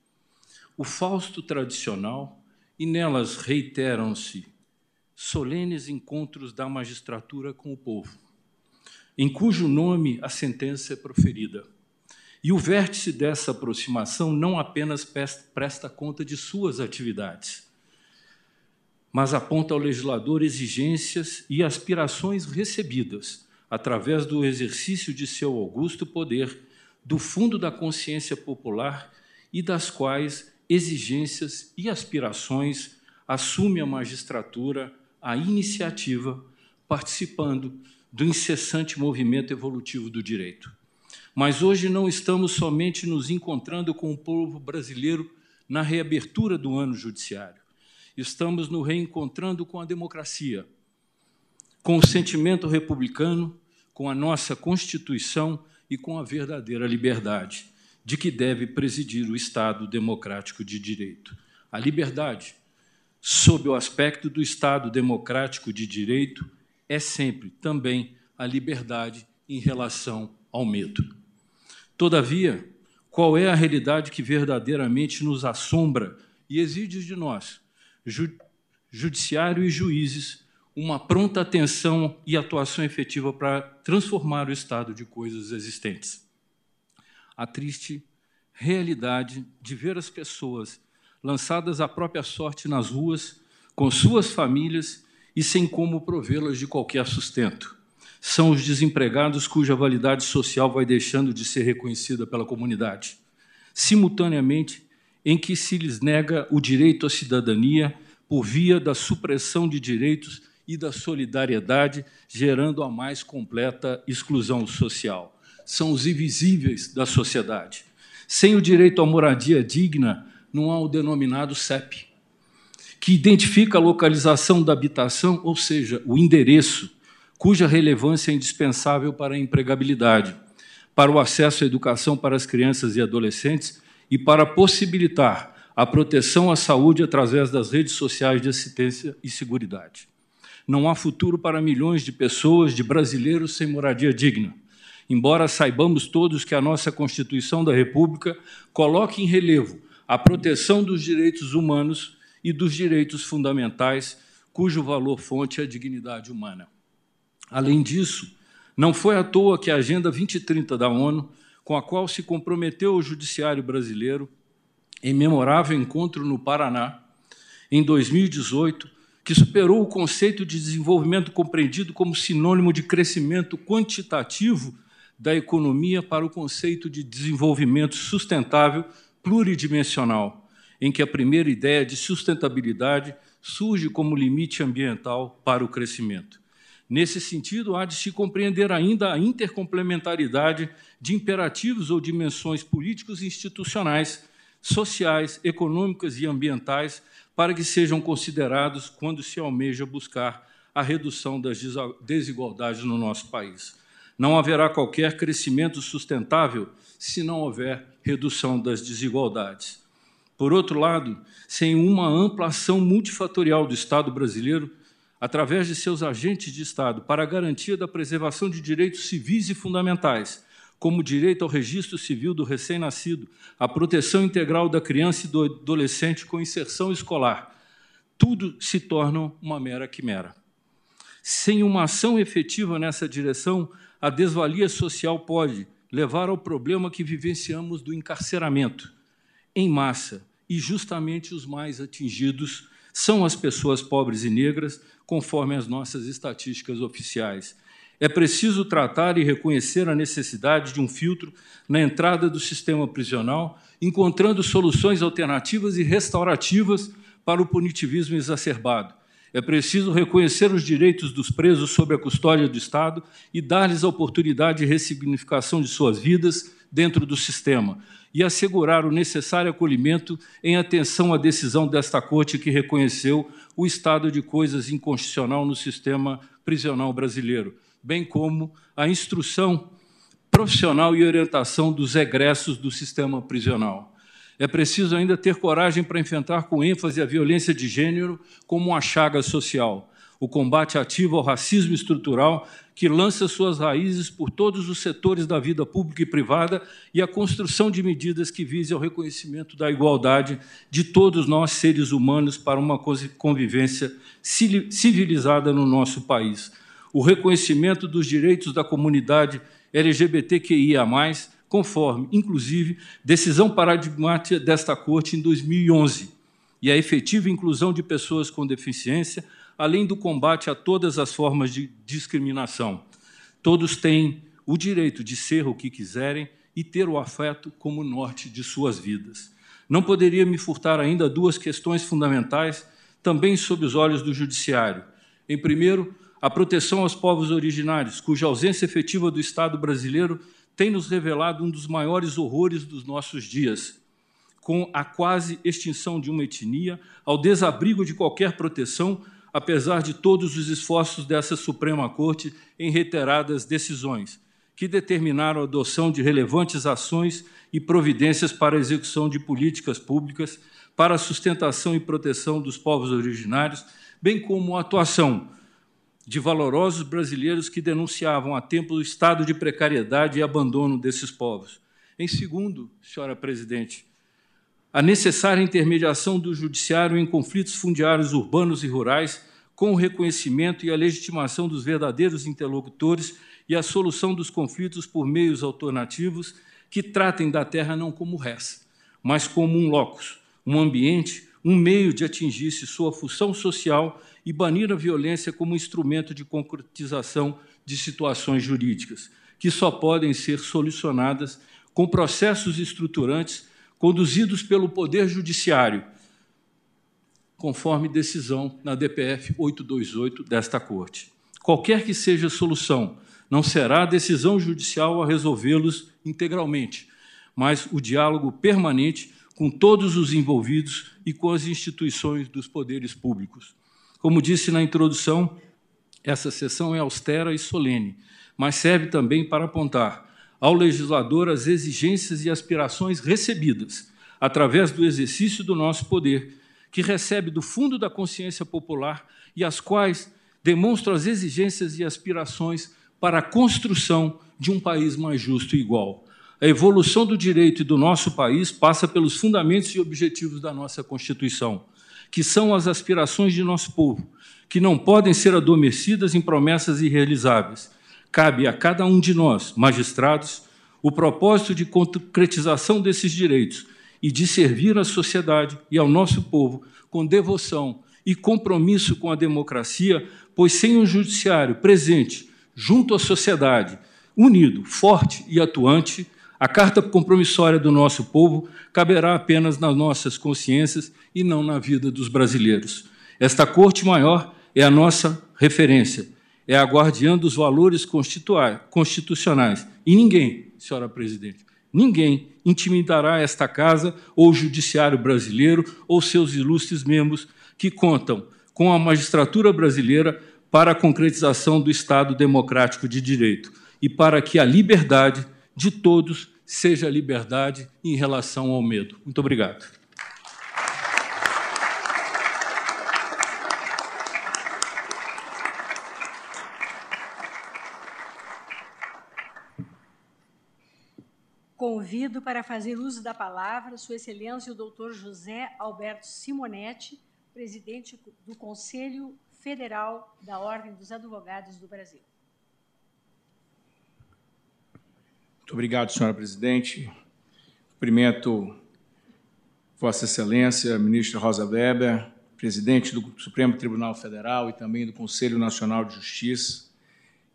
o fausto tradicional e nelas reiteram-se solenes encontros da magistratura com o povo, em cujo nome a sentença é proferida. E o vértice dessa aproximação não apenas presta conta de suas atividades, mas aponta ao legislador exigências e aspirações recebidas através do exercício de seu augusto poder do fundo da consciência popular e das quais exigências e aspirações assume a magistratura a iniciativa, participando do incessante movimento evolutivo do direito. Mas hoje não estamos somente nos encontrando com o povo brasileiro na reabertura do ano judiciário. Estamos nos reencontrando com a democracia, com o sentimento republicano, com a nossa Constituição e com a verdadeira liberdade de que deve presidir o Estado democrático de direito. A liberdade, sob o aspecto do Estado democrático de direito, é sempre também a liberdade em relação ao medo. Todavia, qual é a realidade que verdadeiramente nos assombra e exige de nós, judiciário e juízes, uma pronta atenção e atuação efetiva para transformar o estado de coisas existentes? A triste realidade de ver as pessoas lançadas à própria sorte nas ruas, com suas famílias e sem como provê-las de qualquer sustento. São os desempregados cuja validade social vai deixando de ser reconhecida pela comunidade. Simultaneamente, em que se lhes nega o direito à cidadania por via da supressão de direitos e da solidariedade, gerando a mais completa exclusão social. São os invisíveis da sociedade. Sem o direito à moradia digna, não há o denominado CEP, que identifica a localização da habitação, ou seja, o endereço, cuja relevância é indispensável para a empregabilidade, para o acesso à educação para as crianças e adolescentes e para possibilitar a proteção à saúde através das redes sociais de assistência e seguridade. Não há futuro para milhões de pessoas, de brasileiros sem moradia digna. Embora saibamos todos que a nossa Constituição da República coloque em relevo a proteção dos direitos humanos e dos direitos fundamentais, cujo valor-fonte é a dignidade humana. Além disso, não foi à toa que a Agenda 2030 da ONU, com a qual se comprometeu o judiciário brasileiro, em memorável encontro no Paraná, em 2018, que superou o conceito de desenvolvimento compreendido como sinônimo de crescimento quantitativo da economia para o conceito de desenvolvimento sustentável pluridimensional, em que a primeira ideia de sustentabilidade surge como limite ambiental para o crescimento. Nesse sentido, há de se compreender ainda a intercomplementaridade de imperativos ou dimensões políticos e institucionais, sociais, econômicas e ambientais para que sejam considerados quando se almeja buscar a redução das desigualdades no nosso país. Não haverá qualquer crescimento sustentável se não houver redução das desigualdades. Por outro lado, sem uma ampla ação multifatorial do Estado brasileiro, através de seus agentes de Estado, para a garantia da preservação de direitos civis e fundamentais, como o direito ao registro civil do recém-nascido, a proteção integral da criança e do adolescente com inserção escolar, tudo se torna uma mera quimera. Sem uma ação efetiva nessa direção, a desvalia social pode levar ao problema que vivenciamos do encarceramento em massa, e justamente os mais atingidos são as pessoas pobres e negras, conforme as nossas estatísticas oficiais. É preciso tratar e reconhecer a necessidade de um filtro na entrada do sistema prisional, encontrando soluções alternativas e restaurativas para o punitivismo exacerbado. É preciso reconhecer os direitos dos presos sob a custódia do Estado e dar-lhes a oportunidade de ressignificação de suas vidas dentro do sistema, e assegurar o necessário acolhimento em atenção à decisão desta Corte que reconheceu o estado de coisas inconstitucional no sistema prisional brasileiro, bem como a instrução profissional e orientação dos egressos do sistema prisional. É preciso ainda ter coragem para enfrentar com ênfase a violência de gênero como uma chaga social, o combate ativo ao racismo estrutural que lança suas raízes por todos os setores da vida pública e privada e a construção de medidas que visem ao reconhecimento da igualdade de todos nós, seres humanos, para uma convivência civilizada no nosso país. O reconhecimento dos direitos da comunidade LGBTQIA, conforme, inclusive, decisão paradigmática desta Corte em 2011, e a efetiva inclusão de pessoas com deficiência além do combate a todas as formas de discriminação. Todos têm o direito de ser o que quiserem e ter o afeto como norte de suas vidas. Não poderia me furtar ainda duas questões fundamentais, também sob os olhos do Judiciário. Em primeiro, a proteção aos povos originários, cuja ausência efetiva do Estado brasileiro tem nos revelado um dos maiores horrores dos nossos dias, com a quase extinção de uma etnia, ao desabrigo de qualquer proteção, apesar de todos os esforços dessa Suprema Corte em reiteradas decisões, que determinaram a adoção de relevantes ações e providências para a execução de políticas públicas para a sustentação e proteção dos povos originários, bem como a atuação de valorosos brasileiros que denunciavam a tempo o estado de precariedade e abandono desses povos. Em segundo, senhora presidente, a necessária intermediação do judiciário em conflitos fundiários urbanos e rurais, com o reconhecimento e a legitimação dos verdadeiros interlocutores e a solução dos conflitos por meios alternativos que tratem da terra não como res, mas como um locus, um ambiente, um meio de atingir-se sua função social e banir a violência como instrumento de concretização de situações jurídicas, que só podem ser solucionadas com processos estruturantes conduzidos pelo Poder Judiciário, conforme decisão na DPF 828 desta Corte. Qualquer que seja a solução, não será a decisão judicial a resolvê-los integralmente, mas o diálogo permanente com todos os envolvidos e com as instituições dos poderes públicos. Como disse na introdução, essa sessão é austera e solene, mas serve também para apontar ao legislador as exigências e aspirações recebidas através do exercício do nosso poder, que recebe do fundo da consciência popular e as quais demonstram as exigências e aspirações para a construção de um país mais justo e igual. A evolução do direito e do nosso país passa pelos fundamentos e objetivos da nossa Constituição, que são as aspirações de nosso povo, que não podem ser adormecidas em promessas irrealizáveis. Cabe a cada um de nós, magistrados, o propósito de concretização desses direitos e de servir à sociedade e ao nosso povo com devoção e compromisso com a democracia, pois sem um judiciário presente junto à sociedade, unido, forte e atuante, A carta compromissória do nosso povo caberá apenas nas nossas consciências e não na vida dos brasileiros. Esta Corte Maior é a nossa referência, é a guardiã dos valores constitucionais. E ninguém, senhora presidente, ninguém intimidará esta casa ou o judiciário brasileiro ou seus ilustres membros que contam com a magistratura brasileira para a concretização do Estado democrático de direito e para que a liberdade de todos seja liberdade em relação ao medo. Muito obrigado. Convido para fazer uso da palavra Sua Excelência o doutor José Alberto Simonetti, presidente do Conselho Federal da Ordem dos Advogados do Brasil. Muito obrigado, senhora presidente. Cumprimento Vossa Excelência, ministra Rosa Weber, presidente do Supremo Tribunal Federal e também do Conselho Nacional de Justiça.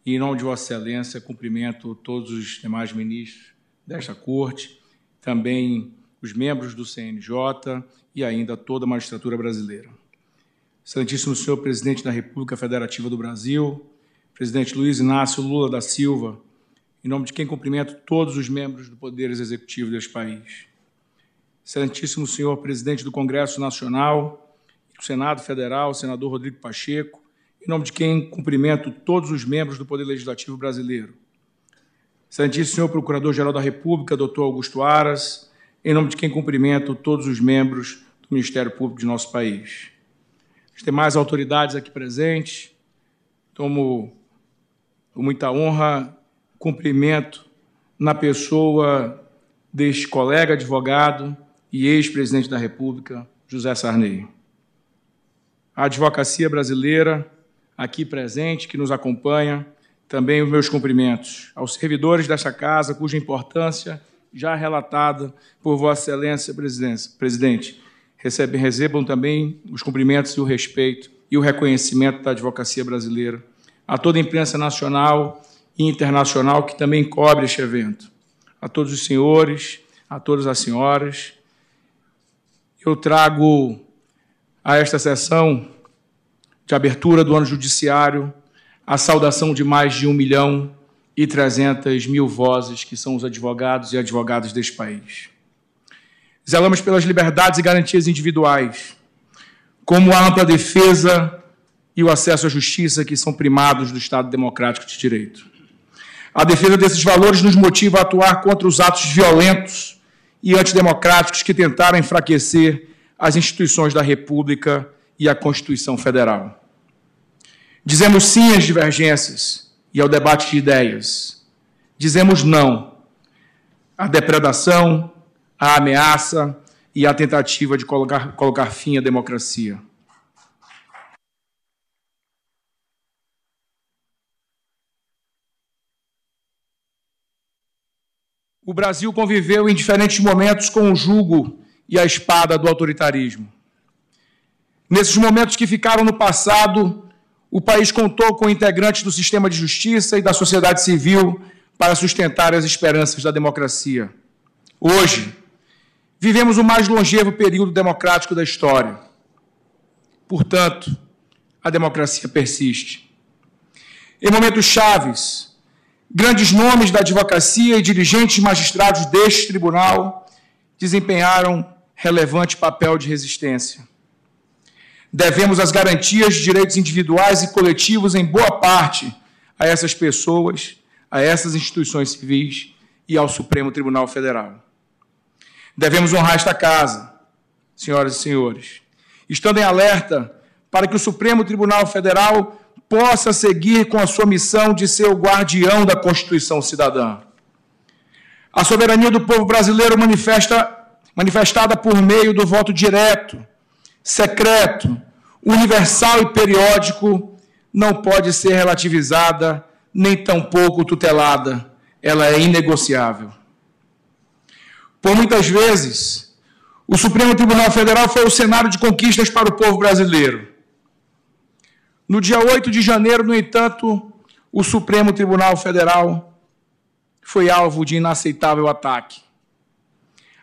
E, em nome de Vossa Excelência, cumprimento todos os demais ministros desta Corte, também os membros do CNJ e ainda toda a magistratura brasileira. Excelentíssimo senhor presidente da República Federativa do Brasil, presidente Luiz Inácio Lula da Silva, em nome de quem cumprimento todos os membros do Poder Executivo deste país. Excelentíssimo senhor presidente do Congresso Nacional, do Senado Federal, senador Rodrigo Pacheco, em nome de quem cumprimento todos os membros do Poder Legislativo brasileiro. Excelentíssimo senhor Procurador-Geral da República, doutor Augusto Aras, em nome de quem cumprimento todos os membros do Ministério Público de nosso país as demais autoridades aqui presentes. Tomo com muita honra cumprimento na pessoa deste colega advogado e ex-presidente da República, José Sarney. A advocacia brasileira, aqui presente, que nos acompanha, também os meus cumprimentos aos servidores desta casa, cuja importância já relatada por Vossa Excelência, presidente, recebem, recebam também os cumprimentos e o respeito e o reconhecimento da advocacia brasileira, a toda a imprensa nacional e internacional que também cobre este evento, a todos os senhores, a todas as senhoras. Eu trago a esta sessão de abertura do ano judiciário a saudação de mais de um milhão e trezentas mil vozes que são os advogados e advogadas deste país. Zelamos pelas liberdades e garantias individuais, como a ampla defesa e o acesso à justiça, que são primados do Estado Democrático de Direito. A defesa desses valores nos motiva a atuar contra os atos violentos e antidemocráticos que tentaram enfraquecer as instituições da República e a Constituição Federal. Dizemos sim às divergências e ao debate de ideias. Dizemos não à depredação, a ameaça e a tentativa de colocar, colocar fim à democracia. O Brasil conviveu em diferentes momentos com o jugo e a espada do autoritarismo. Nesses momentos que ficaram no passado, o país contou com integrantes do sistema de justiça e da sociedade civil para sustentar as esperanças da democracia. Hoje, Vivemos o mais longevo período democrático da história. Portanto, a democracia persiste. Em momentos chaves, grandes nomes da advocacia e dirigentes magistrados deste tribunal desempenharam relevante papel de resistência. Devemos as garantias de direitos individuais e coletivos, em boa parte, a essas pessoas, a essas instituições civis e ao Supremo Tribunal Federal. Devemos honrar esta casa, senhoras e senhores, estando em alerta para que o Supremo Tribunal Federal possa seguir com a sua missão de ser o guardião da Constituição cidadã. A soberania do povo brasileiro manifesta, manifestada por meio do voto direto, secreto, universal e periódico, não pode ser relativizada nem tampouco tutelada. Ela é inegociável. Por muitas vezes, o Supremo Tribunal Federal foi o cenário de conquistas para o povo brasileiro. No dia 8 de janeiro, no entanto, o Supremo Tribunal Federal foi alvo de inaceitável ataque.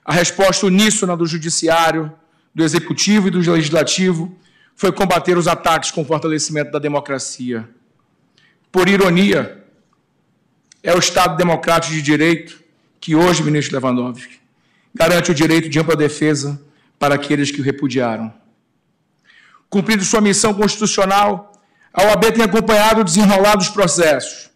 A resposta uníssona do Judiciário, do Executivo e do Legislativo foi combater os ataques com o fortalecimento da democracia. Por ironia, é o Estado democrático de direito que hoje, ministro Lewandowski, garante o direito de ampla defesa para aqueles que o repudiaram. Cumprindo sua missão constitucional, a OAB tem acompanhado o desenrolar dos processos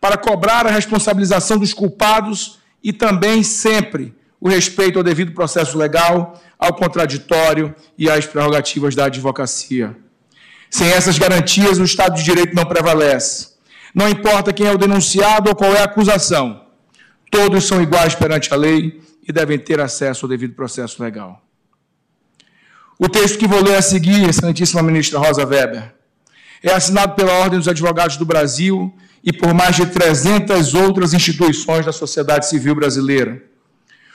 para cobrar a responsabilização dos culpados e também sempre o respeito ao devido processo legal, ao contraditório e às prerrogativas da advocacia. Sem essas garantias, o Estado de Direito não prevalece. Não importa quem é o denunciado ou qual é a acusação, todos são iguais perante a lei e devem ter acesso ao devido processo legal. O texto que vou ler a seguir, excelentíssima ministra Rosa Weber, é assinado pela Ordem dos Advogados do Brasil e por mais de 300 outras instituições da sociedade civil brasileira.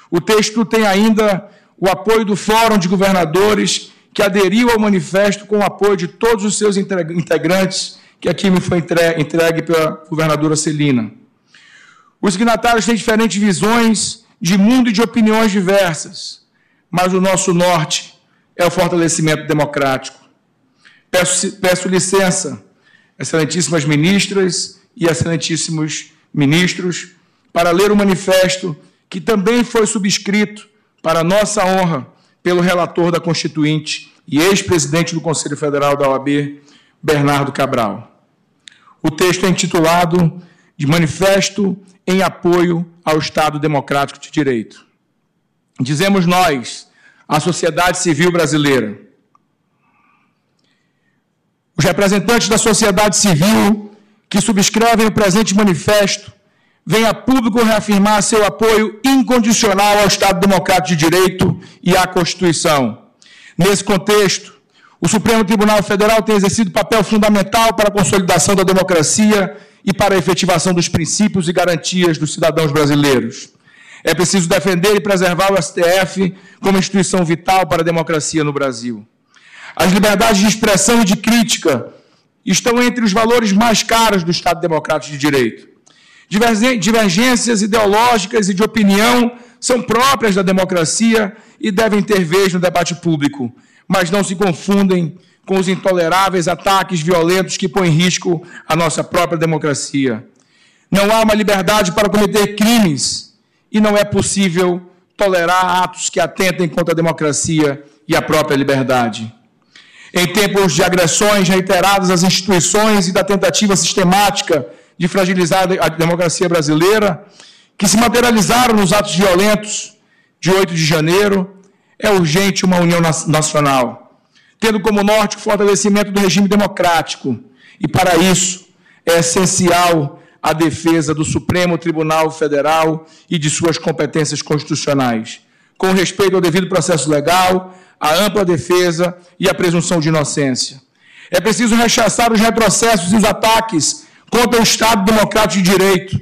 O texto tem ainda o apoio do Fórum de Governadores, que aderiu ao manifesto com o apoio de todos os seus integrantes, que aqui me foi entregue pela governadora Celina. Os signatários têm diferentes visões de mundo e de opiniões diversas, mas o nosso norte é o fortalecimento democrático. Peço, peço licença, excelentíssimas ministras e excelentíssimos ministros, para ler o manifesto que também foi subscrito, para nossa honra, pelo relator da Constituinte e ex-presidente do Conselho Federal da OAB, Bernardo Cabral. O texto é intitulado de Manifesto em Apoio ao Estado Democrático de Direito. Dizemos nós, a sociedade civil brasileira, os representantes da sociedade civil que subscrevem o presente manifesto vêm a público reafirmar seu apoio incondicional ao Estado Democrático de Direito e à Constituição. Nesse contexto, o Supremo Tribunal Federal tem exercido papel fundamental para a consolidação da democracia e para a efetivação dos princípios e garantias dos cidadãos brasileiros. É preciso defender e preservar o STF como instituição vital para a democracia no Brasil. As liberdades de expressão e de crítica estão entre os valores mais caros do Estado Democrático de Direito. Divergências ideológicas e de opinião são próprias da democracia e devem ter vez no debate público, mas não se confundem com os intoleráveis ataques violentos que põem em risco a nossa própria democracia. Não há uma liberdade para cometer crimes e não é possível tolerar atos que atentem contra a democracia e a própria liberdade em tempos de agressões reiteradas às instituições e da tentativa sistemática de fragilizar a democracia brasileira, que se materializaram nos atos violentos de 8 de janeiro, é urgente uma união nacional, tendo como norte o fortalecimento do regime democrático. E para isso é essencial a defesa do Supremo Tribunal Federal e de suas competências constitucionais, com respeito ao devido processo legal, a ampla defesa e a presunção de inocência. É preciso rechaçar os retrocessos e os ataques contra o Estado democrático de direito.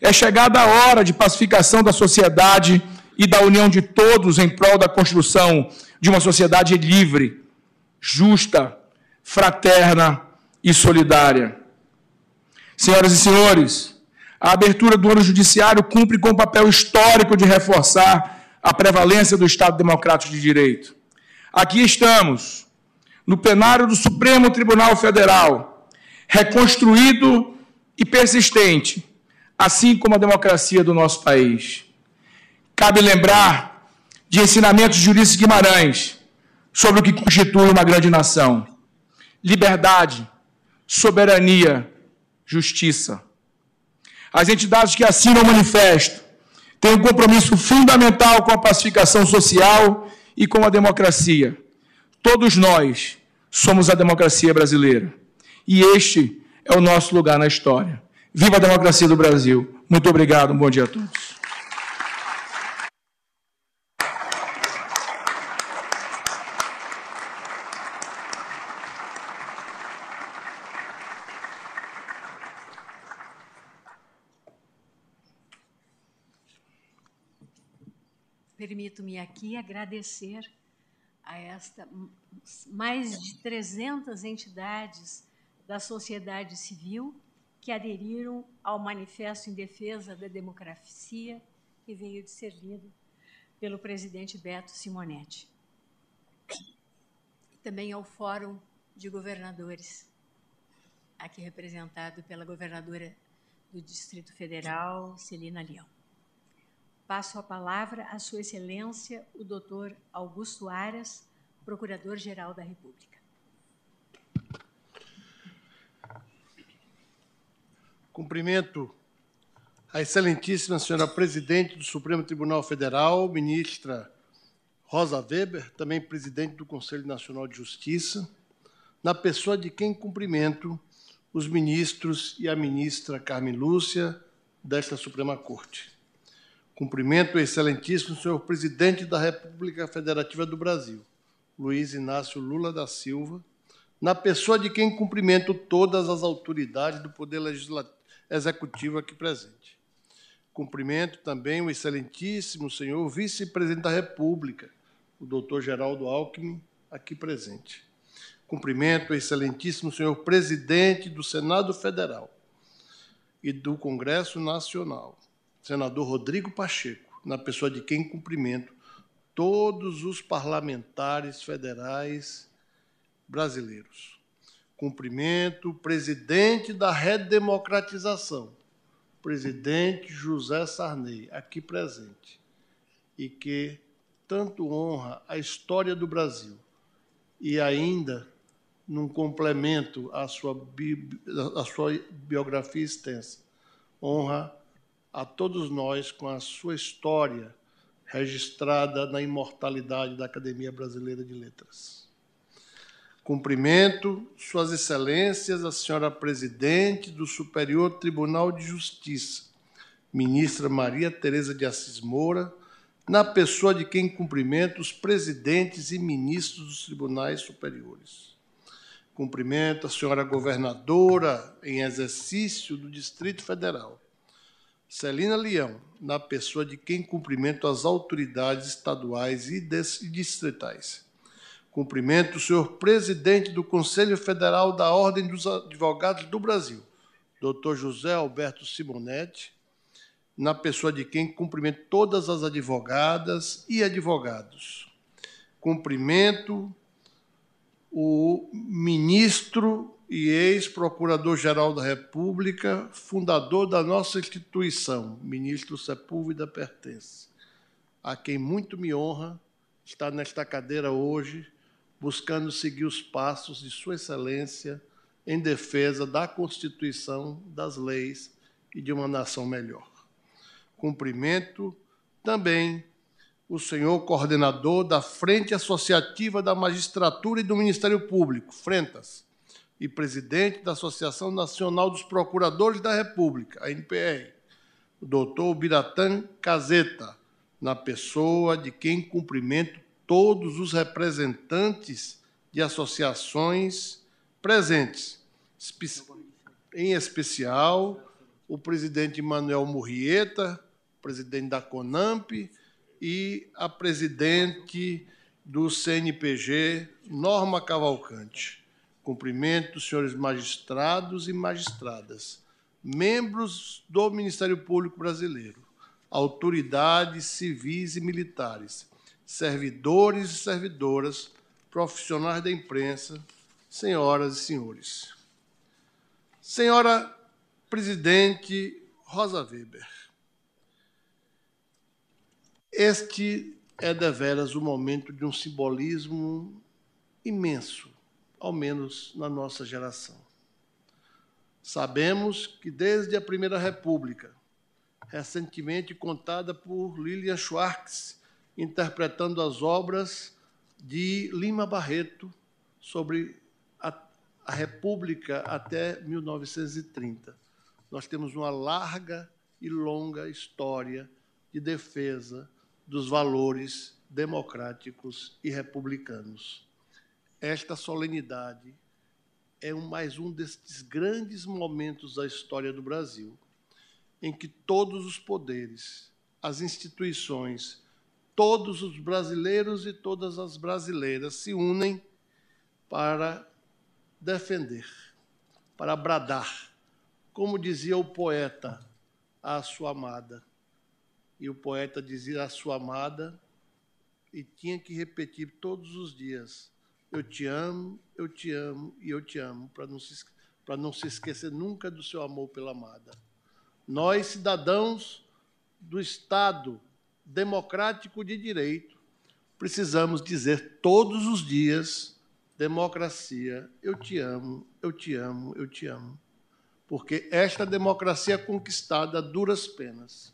É chegada a hora de pacificação da sociedade e da união de todos em prol da construção de uma sociedade livre, justa, fraterna e solidária. Senhoras e senhores, a abertura do ano judiciário cumpre com o papel histórico de reforçar a prevalência do Estado democrático de direito. Aqui estamos, no plenário do Supremo Tribunal Federal, reconstruído e persistente, assim como a democracia do nosso país. Cabe lembrar de ensinamentos de Ulisses Guimarães sobre o que constitui uma grande nação: liberdade, soberania, justiça. As entidades que assinam o manifesto têm um compromisso fundamental com a pacificação social e com a democracia. Todos nós somos a democracia brasileira. E este é o nosso lugar na história. Viva a democracia do Brasil. Muito obrigado, um bom dia a todos. Permito-me aqui agradecer a esta mais de 300 entidades da sociedade civil que aderiram ao Manifesto em Defesa da Democracia, que veio de ser lido pelo presidente Beto Simonetti. Também ao Fórum de Governadores, aqui representado pela governadora do Distrito Federal, Celina Leão. Passo a palavra à Sua Excelência, o doutor Augusto Aras, Procurador-Geral da República. Cumprimento a excelentíssima senhora presidente do Supremo Tribunal Federal, ministra Rosa Weber, também presidente do Conselho Nacional de Justiça, na pessoa de quem cumprimento os ministros e a ministra Carmen Lúcia desta Suprema Corte. Cumprimento o excelentíssimo senhor presidente da República Federativa do Brasil, Luiz Inácio Lula da Silva, na pessoa de quem cumprimento todas as autoridades do Poder Executivo aqui presente. Cumprimento também o excelentíssimo senhor vice-presidente da República, o doutor Geraldo Alckmin, aqui presente. Cumprimento o excelentíssimo senhor presidente do Senado Federal e do Congresso Nacional, senador Rodrigo Pacheco, na pessoa de quem cumprimento todos os parlamentares federais brasileiros. Cumprimento o presidente da redemocratização, presidente José Sarney, aqui presente, e que tanto honra a história do Brasil e ainda, num complemento à sua, bi à sua biografia extensa, honra a todos nós com a sua história registrada na imortalidade da Academia Brasileira de Letras. Cumprimento Suas Excelências, a senhora Presidente do Superior Tribunal de Justiça, ministra Maria Tereza de Assis Moura, na pessoa de quem cumprimento os presidentes e ministros dos tribunais superiores. Cumprimento a senhora governadora em exercício do Distrito Federal, Celina Leão, na pessoa de quem cumprimento as autoridades estaduais e distritais. Cumprimento o senhor presidente do Conselho Federal da Ordem dos Advogados do Brasil, doutor José Alberto Simonetti, na pessoa de quem cumprimento todas as advogadas e advogados. Cumprimento o ministro e ex-procurador-geral da República, fundador da nossa instituição, ministro Sepúlveda Pertence, a quem muito me honra estar nesta cadeira hoje, buscando seguir os passos de Sua Excelência em defesa da Constituição, das leis e de uma nação melhor. Cumprimento também o senhor coordenador da Frente Associativa da Magistratura e do Ministério Público, Frentas, e presidente da Associação Nacional dos Procuradores da República, a NPR, o doutor Biratã Caseta, na pessoa de quem cumprimento todos os representantes de associações presentes, em especial o presidente Manuel Murrieta, presidente da CONAMP, e a presidente do CNPG, Norma Cavalcante. Cumprimento senhores magistrados e magistradas, membros do Ministério Público Brasileiro, autoridades civis e militares, servidores e servidoras, profissionais da imprensa, senhoras e senhores. Senhora Presidente Rosa Weber, este é deveras o momento de um simbolismo imenso, ao menos na nossa geração. Sabemos que desde a Primeira República, recentemente contada por Lilian Schwartz, interpretando as obras de Lima Barreto sobre a, a República até 1930. Nós temos uma larga e longa história de defesa dos valores democráticos e republicanos. Esta solenidade é mais um destes grandes momentos da história do Brasil, em que todos os poderes, as instituições, todos os brasileiros e todas as brasileiras se unem para defender, para bradar como dizia o poeta à sua amada. E o poeta dizia à sua amada e tinha que repetir todos os dias: Eu te amo, eu te amo e eu te amo, para não, se, não se esquecer nunca do seu amor pela amada. Nós, cidadãos do Estado democrático de direito, precisamos dizer todos os dias: democracia, eu te amo, eu te amo, eu te amo porque esta democracia é conquistada a duras penas,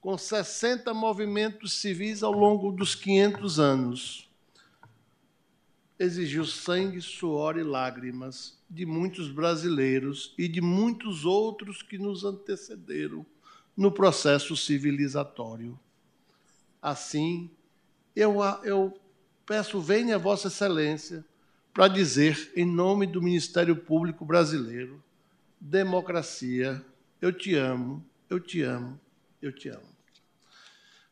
com 60 movimentos civis ao longo dos 500 anos, exigiu sangue, suor e lágrimas de muitos brasileiros e de muitos outros que nos antecederam no processo civilizatório. Assim, eu, eu peço, venha Vossa Excelência para dizer, em nome do Ministério Público Brasileiro, democracia, eu te amo, eu te amo, eu te amo.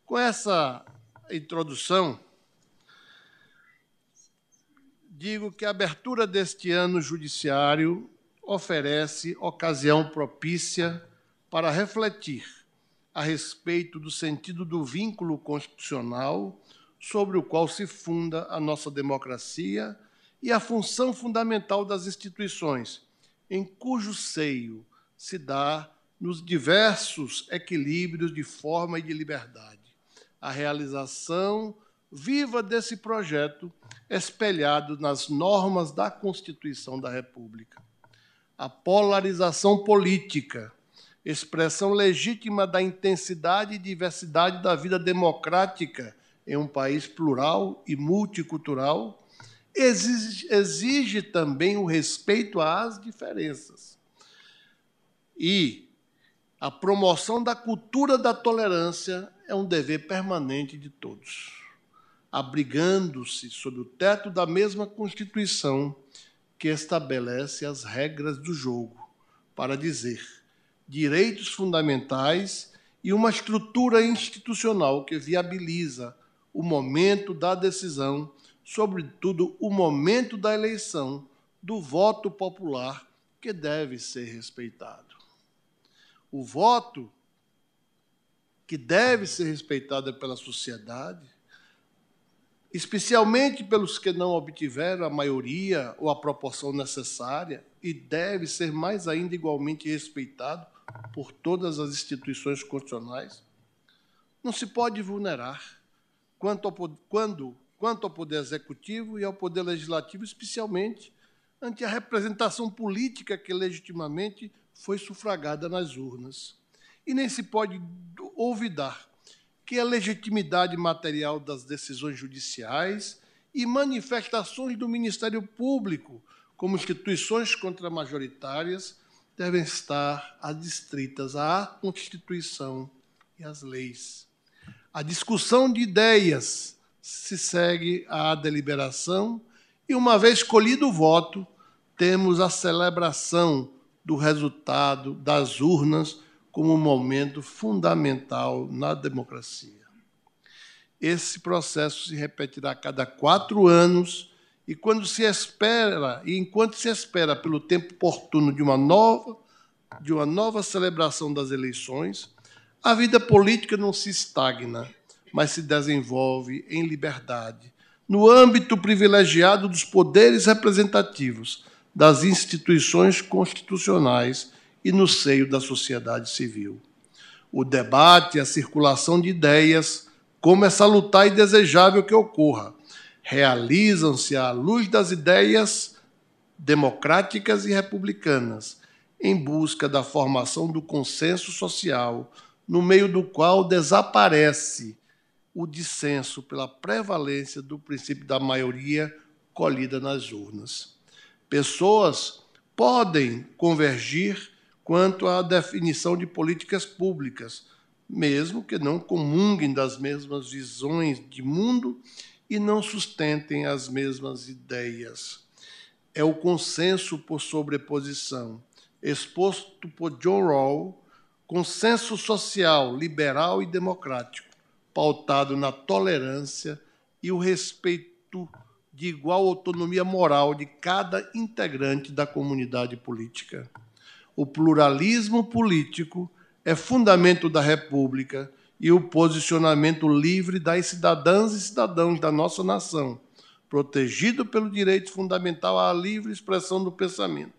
Com essa introdução, digo que a abertura deste ano judiciário oferece ocasião propícia para refletir a respeito do sentido do vínculo constitucional sobre o qual se funda a nossa democracia e a função fundamental das instituições em cujo seio se dá nos diversos equilíbrios de forma e de liberdade a realização viva desse projeto espelhado nas normas da Constituição da República. A polarização política, expressão legítima da intensidade e diversidade da vida democrática em um país plural e multicultural, exige, exige também o respeito às diferenças. E a promoção da cultura da tolerância é um dever permanente de todos, abrigando-se sob o teto da mesma Constituição que estabelece as regras do jogo, para dizer direitos fundamentais e uma estrutura institucional que viabiliza o momento da decisão sobretudo o momento da eleição, do voto popular, que deve ser respeitado. O voto que deve ser respeitado pela sociedade, especialmente pelos que não obtiveram a maioria ou a proporção necessária, e deve ser mais ainda igualmente respeitado por todas as instituições constitucionais, não se pode vulnerar quanto ao, quando quanto ao Poder Executivo e ao Poder Legislativo, especialmente ante a representação política que legitimamente foi sufragada nas urnas. E nem se pode olvidar que a legitimidade material das decisões judiciais e manifestações do Ministério Público como instituições contramajoritárias devem estar adstritas à Constituição e às leis. A discussão de ideias se segue a deliberação e, uma vez escolhido o voto, temos a celebração do resultado das urnas como um momento fundamental na democracia. Esse processo se repetirá a cada quatro anos e quando se espera e enquanto se espera pelo tempo oportuno de uma nova de uma nova celebração das eleições, a vida política não se estagna, mas se desenvolve em liberdade, no âmbito privilegiado dos poderes representativos, das instituições constitucionais e no seio da sociedade civil. O debate a circulação de ideias, como é salutar e desejável que ocorra, realizam-se à luz das ideias democráticas e republicanas, em busca da formação do consenso social, no meio do qual desaparece o dissenso pela prevalência do princípio da maioria colhida nas urnas. Pessoas podem convergir quanto à definição de políticas públicas, mesmo que não comunguem das mesmas visões de mundo e não sustentem as mesmas ideias. É o consenso por sobreposição, exposto por John Rawls, consenso social, liberal e democrático, pautado na tolerância e o respeito de igual autonomia moral de cada integrante da comunidade política. O pluralismo político é fundamento da República e o posicionamento livre das cidadãs e cidadãos da nossa nação, protegido pelo direito fundamental à livre expressão do pensamento,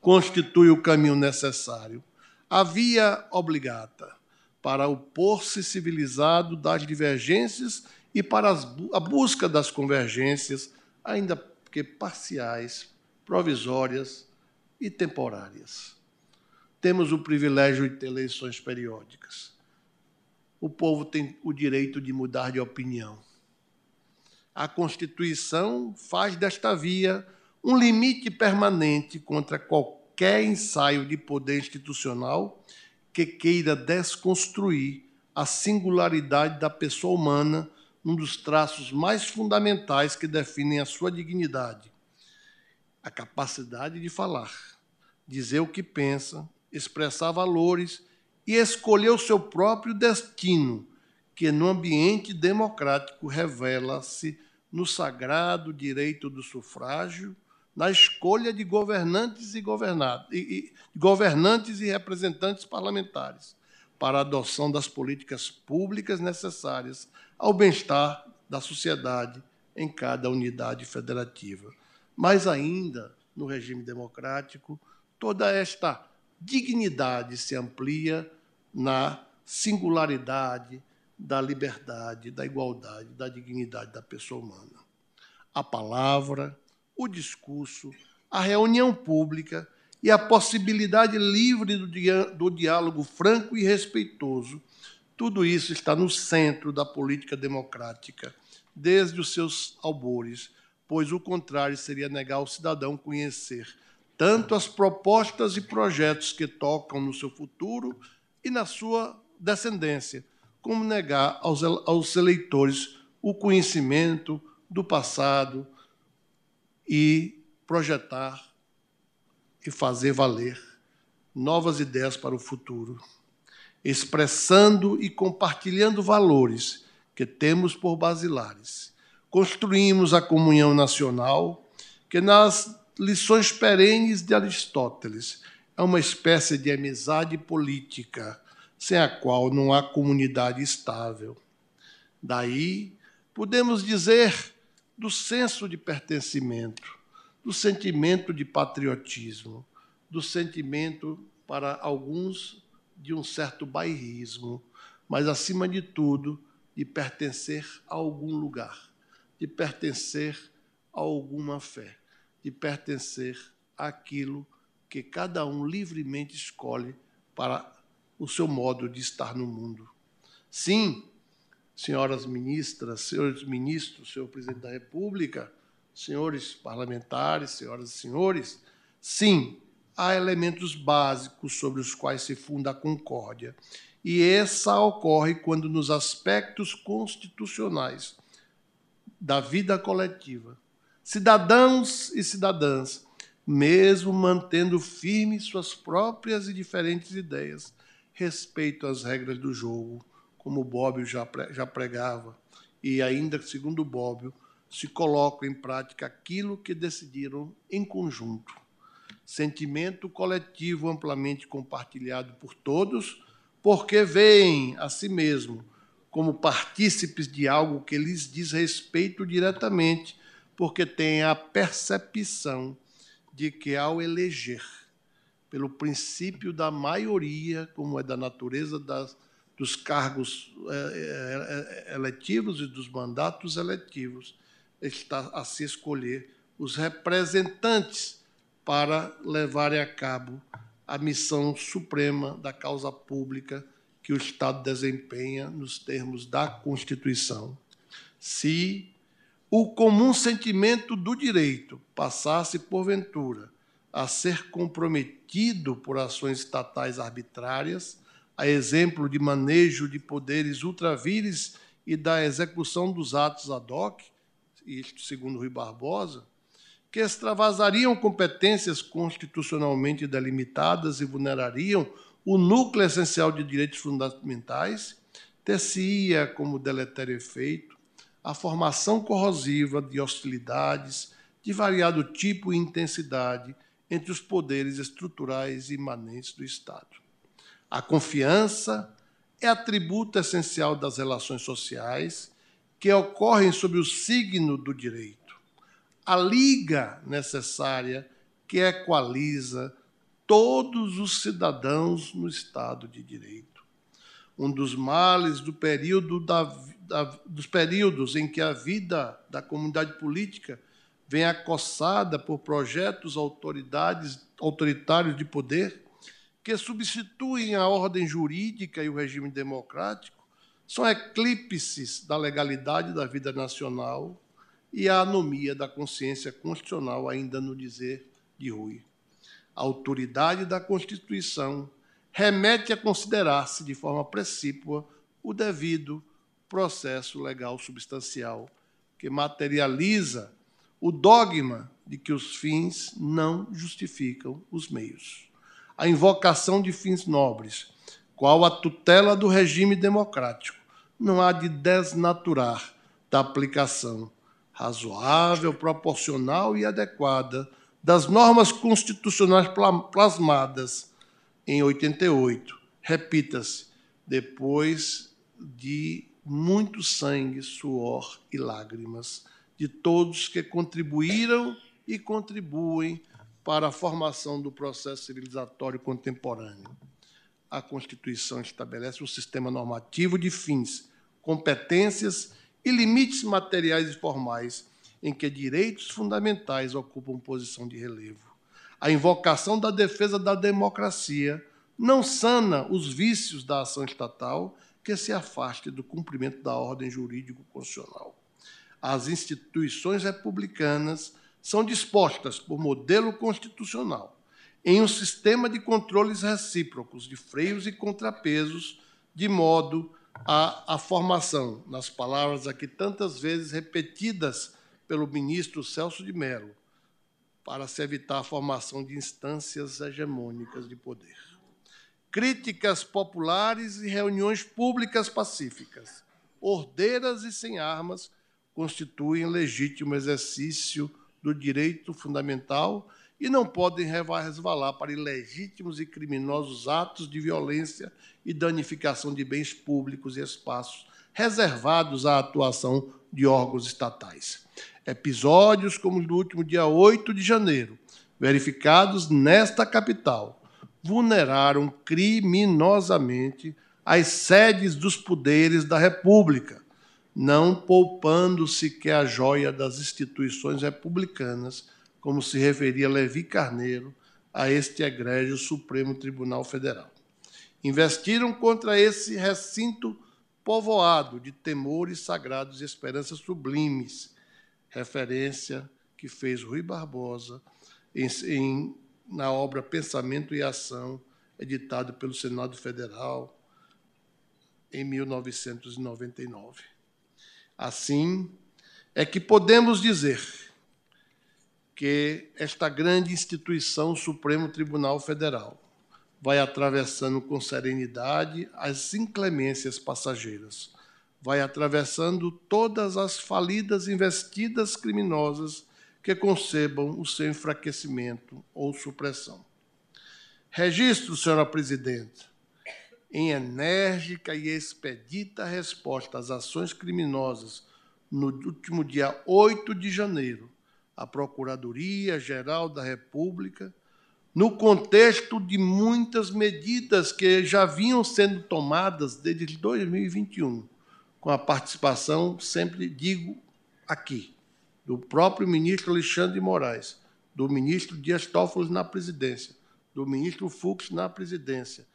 constitui o caminho necessário, a via obligata para o pôr-se civilizado das divergências e para a busca das convergências, ainda que parciais, provisórias e temporárias. Temos o privilégio de ter eleições periódicas. O povo tem o direito de mudar de opinião. A Constituição faz desta via um limite permanente contra qualquer ensaio de poder institucional que queira desconstruir a singularidade da pessoa humana, um dos traços mais fundamentais que definem a sua dignidade, a capacidade de falar, dizer o que pensa, expressar valores e escolher o seu próprio destino, que no ambiente democrático revela-se no sagrado direito do sufrágio, na escolha de governantes e, governados, e, e governantes e representantes parlamentares para a adoção das políticas públicas necessárias ao bem-estar da sociedade em cada unidade federativa. Mas ainda no regime democrático, toda esta dignidade se amplia na singularidade da liberdade, da igualdade, da dignidade da pessoa humana. A palavra, o discurso, a reunião pública e a possibilidade livre do, do diálogo franco e respeitoso, tudo isso está no centro da política democrática, desde os seus albores, pois o contrário seria negar ao cidadão conhecer tanto as propostas e projetos que tocam no seu futuro e na sua descendência, como negar aos, aos eleitores o conhecimento do passado e projetar e fazer valer novas ideias para o futuro, expressando e compartilhando valores que temos por basilares. Construímos a comunhão nacional, que nas lições perenes de Aristóteles é uma espécie de amizade política, sem a qual não há comunidade estável. Daí, podemos dizer do senso de pertencimento, do sentimento de patriotismo, do sentimento, para alguns, de um certo bairrismo, mas, acima de tudo, de pertencer a algum lugar, de pertencer a alguma fé, de pertencer àquilo que cada um livremente escolhe para o seu modo de estar no mundo. Sim, senhoras ministras, senhores ministros, senhor presidente da República, senhores parlamentares, senhoras e senhores, sim, há elementos básicos sobre os quais se funda a concórdia. E essa ocorre quando, nos aspectos constitucionais da vida coletiva, cidadãos e cidadãs, mesmo mantendo firmes suas próprias e diferentes ideias, respeitam as regras do jogo, como Bobbio já, já pregava, e ainda, segundo Bobbio, se colocam em prática aquilo que decidiram em conjunto. Sentimento coletivo amplamente compartilhado por todos, porque veem a si mesmo como partícipes de algo que lhes diz respeito diretamente, porque têm a percepção de que, ao eleger, pelo princípio da maioria, como é da natureza das dos cargos é, é, é, eletivos e dos mandatos eletivos, está a se escolher os representantes para levarem a cabo a missão suprema da causa pública que o Estado desempenha nos termos da Constituição. Se o comum sentimento do direito passasse, porventura, a ser comprometido por ações estatais arbitrárias, a exemplo de manejo de poderes ultravires e da execução dos atos ad hoc, isto segundo Rui Barbosa, que extravasariam competências constitucionalmente delimitadas e vulnerariam o núcleo essencial de direitos fundamentais, ter-se-ia como deletério efeito a formação corrosiva de hostilidades de variado tipo e intensidade entre os poderes estruturais e imanentes do Estado. A confiança é atributo essencial das relações sociais que ocorrem sob o signo do direito. A liga necessária que equaliza todos os cidadãos no Estado de Direito. Um dos males do período da, da, dos períodos em que a vida da comunidade política vem acossada por projetos autoridades, autoritários de poder que substituem a ordem jurídica e o regime democrático, são eclipses da legalidade da vida nacional e a anomia da consciência constitucional, ainda no dizer de Rui. A autoridade da Constituição remete a considerar-se de forma precípua o devido processo legal substancial que materializa o dogma de que os fins não justificam os meios. A invocação de fins nobres, qual a tutela do regime democrático, não há de desnaturar da aplicação razoável, proporcional e adequada das normas constitucionais plasmadas em 88. Repita-se, depois de muito sangue, suor e lágrimas de todos que contribuíram e contribuem para a formação do processo civilizatório contemporâneo. A Constituição estabelece um sistema normativo de fins, competências e limites materiais e formais em que direitos fundamentais ocupam posição de relevo. A invocação da defesa da democracia não sana os vícios da ação estatal que se afaste do cumprimento da ordem jurídico-constitucional as instituições republicanas são dispostas por modelo constitucional em um sistema de controles recíprocos, de freios e contrapesos, de modo a, a formação, nas palavras aqui tantas vezes repetidas pelo ministro Celso de Mello, para se evitar a formação de instâncias hegemônicas de poder. Críticas populares e reuniões públicas pacíficas, ordeiras e sem armas, constituem legítimo exercício do direito fundamental e não podem resvalar para ilegítimos e criminosos atos de violência e danificação de bens públicos e espaços reservados à atuação de órgãos estatais. Episódios como o do último dia 8 de janeiro, verificados nesta capital, vulneraram criminosamente as sedes dos poderes da República, não poupando sequer a joia das instituições republicanas, como se referia Levi Carneiro a este egrégio Supremo Tribunal Federal. Investiram contra esse recinto povoado de temores sagrados e esperanças sublimes, referência que fez Rui Barbosa em, em, na obra Pensamento e Ação, editado pelo Senado Federal em 1999. Assim, é que podemos dizer que esta grande instituição, o Supremo Tribunal Federal, vai atravessando com serenidade as inclemências passageiras, vai atravessando todas as falidas investidas criminosas que concebam o seu enfraquecimento ou supressão. Registro, senhora presidenta, em enérgica e expedita resposta às ações criminosas no último dia 8 de janeiro, a Procuradoria-Geral da República, no contexto de muitas medidas que já vinham sendo tomadas desde 2021, com a participação, sempre digo aqui, do próprio ministro Alexandre de Moraes, do ministro Dias Toffoli na presidência, do ministro Fux na presidência,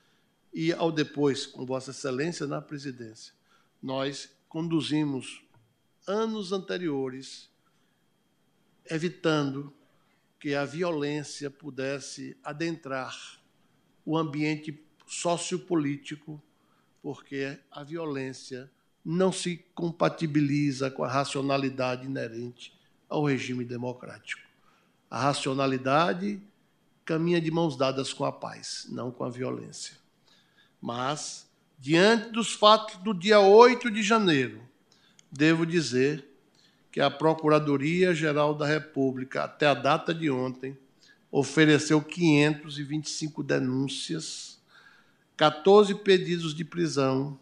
e ao depois, com Vossa Excelência na presidência, nós conduzimos anos anteriores, evitando que a violência pudesse adentrar o ambiente sociopolítico, porque a violência não se compatibiliza com a racionalidade inerente ao regime democrático. A racionalidade caminha de mãos dadas com a paz, não com a violência. Mas, diante dos fatos do dia 8 de janeiro, devo dizer que a Procuradoria-Geral da República, até a data de ontem, ofereceu 525 denúncias, 14 pedidos de prisão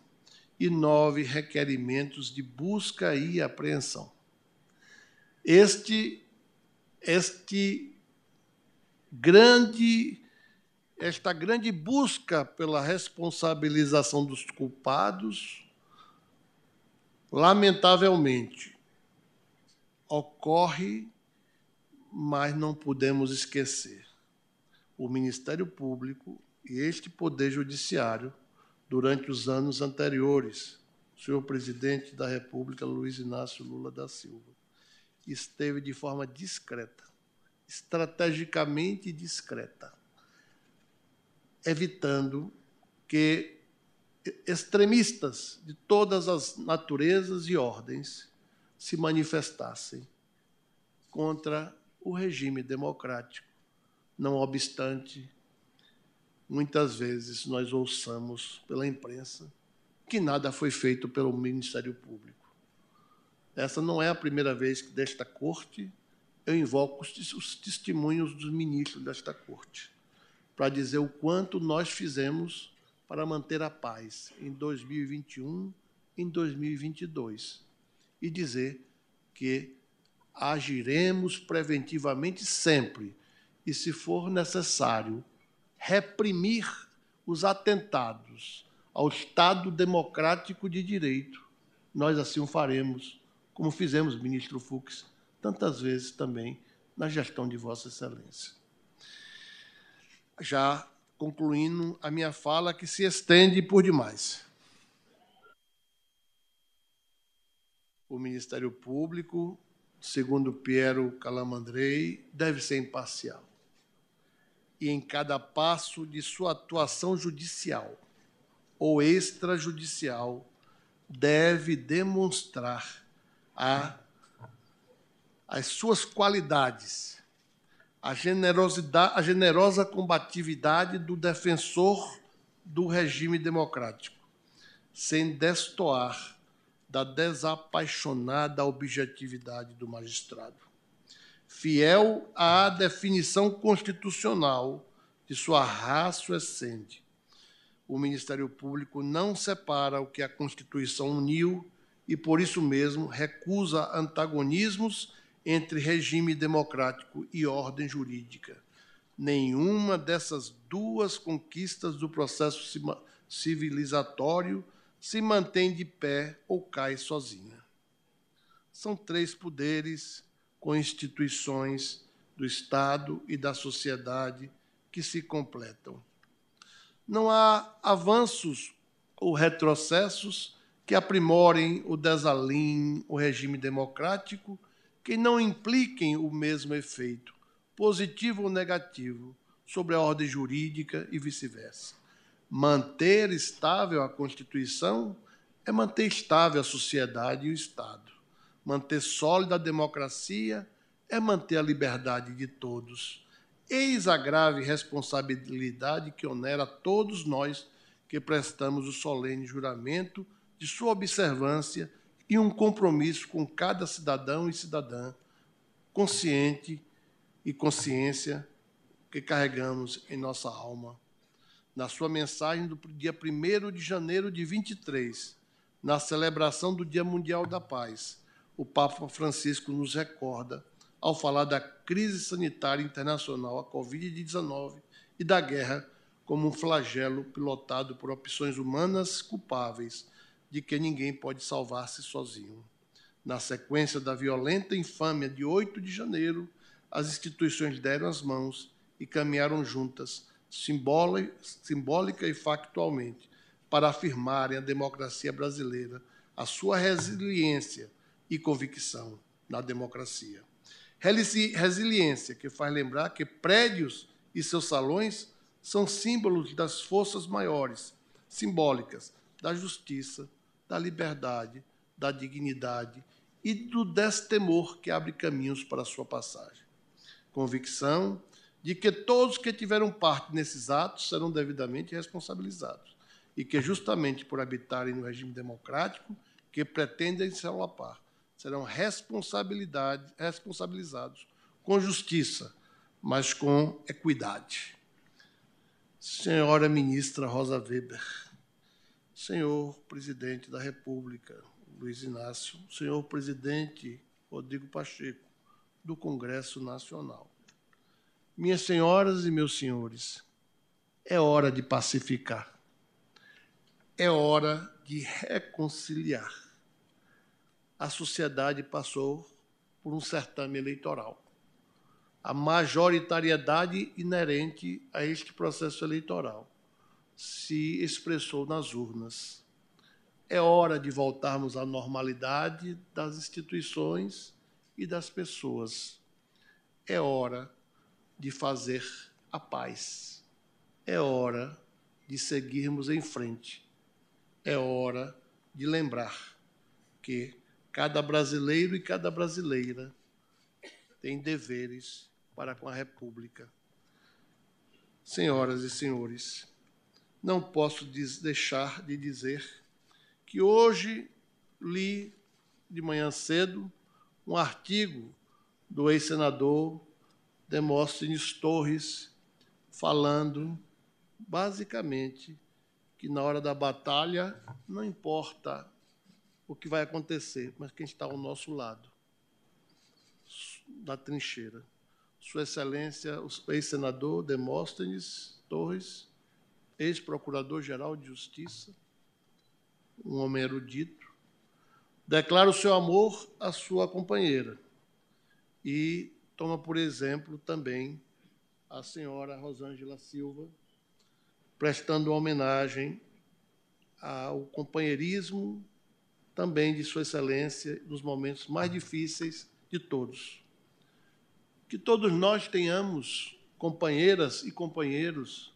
e nove requerimentos de busca e apreensão. Este, este grande, esta grande busca pela responsabilização dos culpados, lamentavelmente, ocorre, mas não podemos esquecer. O Ministério Público e este Poder Judiciário, durante os anos anteriores, senhor presidente da República, Luiz Inácio Lula da Silva, esteve de forma discreta, estrategicamente discreta, evitando que extremistas de todas as naturezas e ordens se manifestassem contra o regime democrático. Não obstante, muitas vezes nós ouçamos pela imprensa que nada foi feito pelo Ministério Público. Essa não é a primeira vez que desta corte eu invoco os testemunhos dos ministros desta corte para dizer o quanto nós fizemos para manter a paz em 2021, em 2022 e dizer que agiremos preventivamente sempre e, se for necessário, reprimir os atentados ao Estado democrático de direito, nós assim o faremos como fizemos, ministro Fux, tantas vezes também na gestão de Vossa Excelência. Já concluindo a minha fala, que se estende por demais. O Ministério Público, segundo Piero Calamandrei, deve ser imparcial. E em cada passo de sua atuação judicial ou extrajudicial, deve demonstrar a, as suas qualidades, a generosidade, a generosa combatividade do defensor do regime democrático, sem destoar da desapaixonada objetividade do magistrado. Fiel à definição constitucional de sua raça essente, o Ministério Público não separa o que a Constituição uniu e, por isso mesmo, recusa antagonismos entre regime democrático e ordem jurídica. Nenhuma dessas duas conquistas do processo civilizatório se mantém de pé ou cai sozinha. São três poderes com instituições do Estado e da sociedade que se completam. Não há avanços ou retrocessos que aprimorem o desalim, o regime democrático, que não impliquem o mesmo efeito, positivo ou negativo, sobre a ordem jurídica e vice-versa. Manter estável a Constituição é manter estável a sociedade e o Estado. Manter sólida a democracia é manter a liberdade de todos. Eis a grave responsabilidade que onera todos nós que prestamos o solene juramento de sua observância e um compromisso com cada cidadão e cidadã consciente e consciência que carregamos em nossa alma. Na sua mensagem do dia 1 de janeiro de 23, na celebração do Dia Mundial da Paz, o Papa Francisco nos recorda, ao falar da crise sanitária internacional, a Covid-19 e da guerra como um flagelo pilotado por opções humanas culpáveis de que ninguém pode salvar-se sozinho. Na sequência da violenta infâmia de 8 de janeiro, as instituições deram as mãos e caminharam juntas, simbólica e factualmente, para afirmarem a democracia brasileira, a sua resiliência e convicção na democracia. Resiliência que faz lembrar que prédios e seus salões são símbolos das forças maiores, simbólicas, da justiça, da liberdade, da dignidade e do destemor que abre caminhos para a sua passagem. Convicção de que todos que tiveram parte nesses atos serão devidamente responsabilizados e que, justamente por habitarem no regime democrático que pretendem se alapar, serão responsabilizados com justiça, mas com equidade. Senhora ministra Rosa Weber, senhor presidente da República, Luiz Inácio, senhor presidente Rodrigo Pacheco, do Congresso Nacional. Minhas senhoras e meus senhores, é hora de pacificar. É hora de reconciliar. A sociedade passou por um certame eleitoral. A majoritariedade inerente a este processo eleitoral se expressou nas urnas. É hora de voltarmos à normalidade das instituições e das pessoas. É hora de fazer a paz. É hora de seguirmos em frente. É hora de lembrar que cada brasileiro e cada brasileira tem deveres para com a República. Senhoras e senhores, não posso deixar de dizer que hoje li de manhã cedo um artigo do ex-senador Demóstenes Torres falando basicamente que na hora da batalha não importa o que vai acontecer, mas quem está ao nosso lado, da trincheira. Sua Excelência, o ex-senador Demóstenes Torres, ex-procurador-geral de Justiça, um homem erudito, declara o seu amor à sua companheira e toma por exemplo também a senhora Rosângela Silva, prestando homenagem ao companheirismo também de Sua Excelência nos momentos mais difíceis de todos. Que todos nós tenhamos companheiras e companheiros,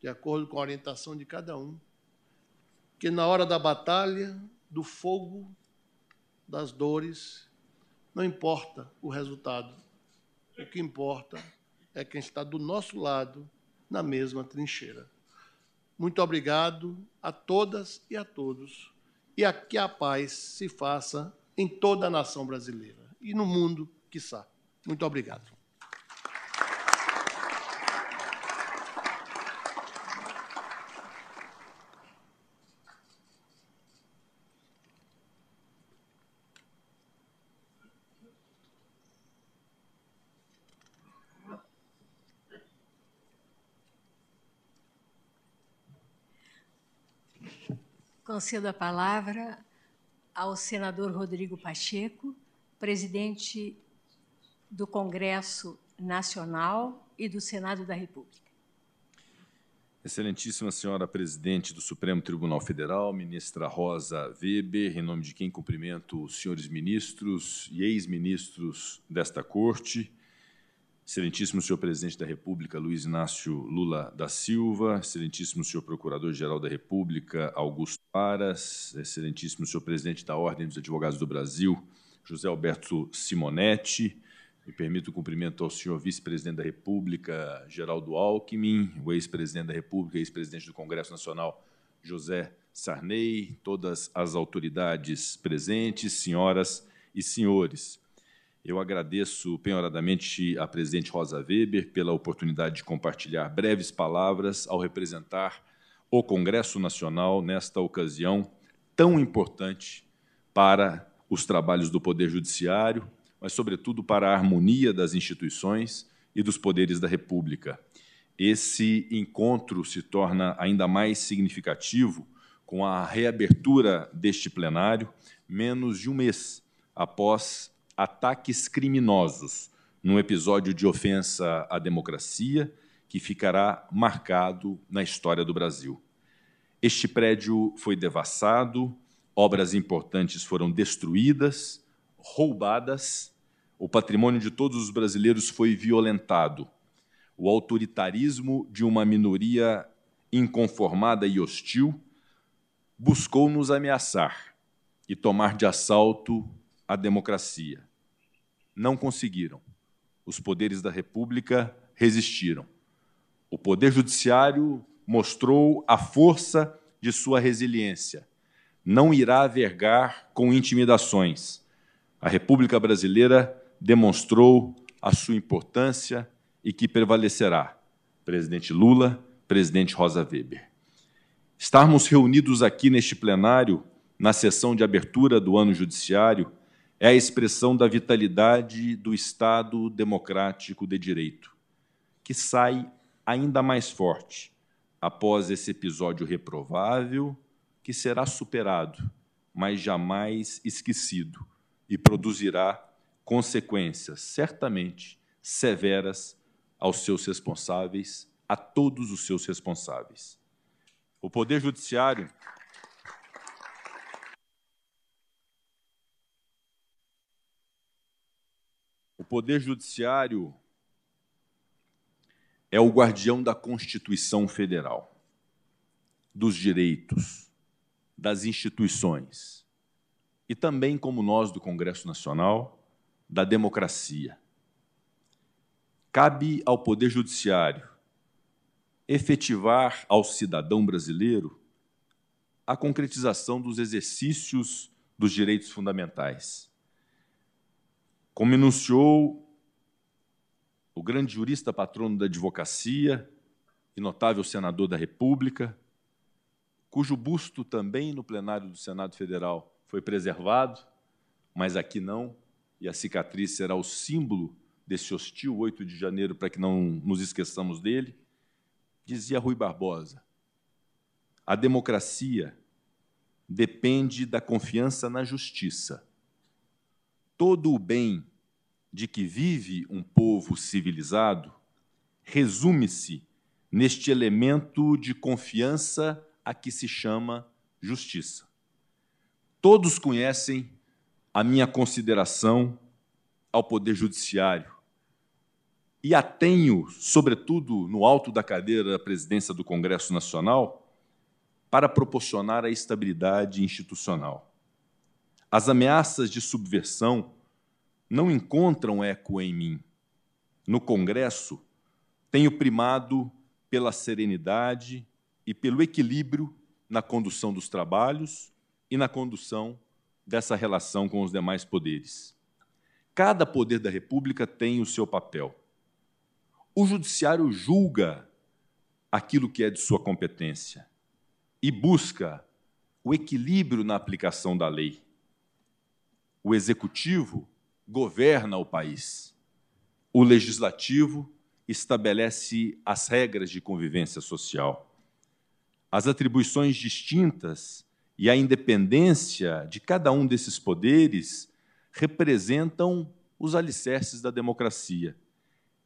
de acordo com a orientação de cada um, que na hora da batalha, do fogo, das dores, não importa o resultado. O que importa é quem está do nosso lado na mesma trincheira. Muito obrigado a todas e a todos. E a que a paz se faça em toda a nação brasileira e no mundo, quiçá. Muito obrigado. Concedo a palavra ao senador Rodrigo Pacheco, presidente do Congresso Nacional e do Senado da República. Excelentíssima senhora presidente do Supremo Tribunal Federal, ministra Rosa Weber, em nome de quem cumprimento os senhores ministros e ex-ministros desta corte, Excelentíssimo senhor presidente da República, Luiz Inácio Lula da Silva, excelentíssimo senhor procurador-geral da República, Augusto Aras, excelentíssimo senhor presidente da Ordem dos Advogados do Brasil, José Alberto Simonetti, me permito o cumprimento ao senhor vice-presidente da República, Geraldo Alckmin, o ex-presidente da República, ex-presidente do Congresso Nacional, José Sarney, todas as autoridades presentes, senhoras e senhores. Eu agradeço penhoradamente à presidente Rosa Weber pela oportunidade de compartilhar breves palavras ao representar o Congresso Nacional nesta ocasião tão importante para os trabalhos do Poder Judiciário, mas, sobretudo, para a harmonia das instituições e dos poderes da República. Esse encontro se torna ainda mais significativo com a reabertura deste plenário, menos de um mês após ataques criminosos num episódio de ofensa à democracia que ficará marcado na história do Brasil. Este prédio foi devassado, obras importantes foram destruídas, roubadas, o patrimônio de todos os brasileiros foi violentado. O autoritarismo de uma minoria inconformada e hostil buscou nos ameaçar e tomar de assalto a democracia não conseguiram. Os poderes da República resistiram. O Poder Judiciário mostrou a força de sua resiliência. Não irá vergar com intimidações. A República Brasileira demonstrou a sua importância e que prevalecerá. Presidente Lula, presidente Rosa Weber. Estarmos reunidos aqui neste plenário, na sessão de abertura do ano judiciário, é a expressão da vitalidade do Estado democrático de direito, que sai ainda mais forte após esse episódio reprovável, que será superado, mas jamais esquecido, e produzirá consequências certamente severas aos seus responsáveis, a todos os seus responsáveis. O Poder Judiciário Poder Judiciário é o guardião da Constituição Federal, dos direitos, das instituições e também, como nós do Congresso Nacional, da democracia. Cabe ao Poder Judiciário efetivar ao cidadão brasileiro a concretização dos exercícios dos direitos fundamentais. Como enunciou o grande jurista patrono da advocacia e notável senador da República, cujo busto também no plenário do Senado Federal foi preservado, mas aqui não, e a cicatriz será o símbolo desse hostil 8 de janeiro para que não nos esqueçamos dele. Dizia Rui Barbosa: a democracia depende da confiança na justiça. Todo o bem de que vive um povo civilizado resume-se neste elemento de confiança a que se chama justiça. Todos conhecem a minha consideração ao Poder Judiciário e a tenho, sobretudo no alto da cadeira da presidência do Congresso Nacional, para proporcionar a estabilidade institucional. As ameaças de subversão não encontram eco em mim. No Congresso, tenho primado pela serenidade e pelo equilíbrio na condução dos trabalhos e na condução dessa relação com os demais poderes. Cada poder da República tem o seu papel. O judiciário julga aquilo que é de sua competência e busca o equilíbrio na aplicação da lei. O executivo governa o país. O legislativo estabelece as regras de convivência social. As atribuições distintas e a independência de cada um desses poderes representam os alicerces da democracia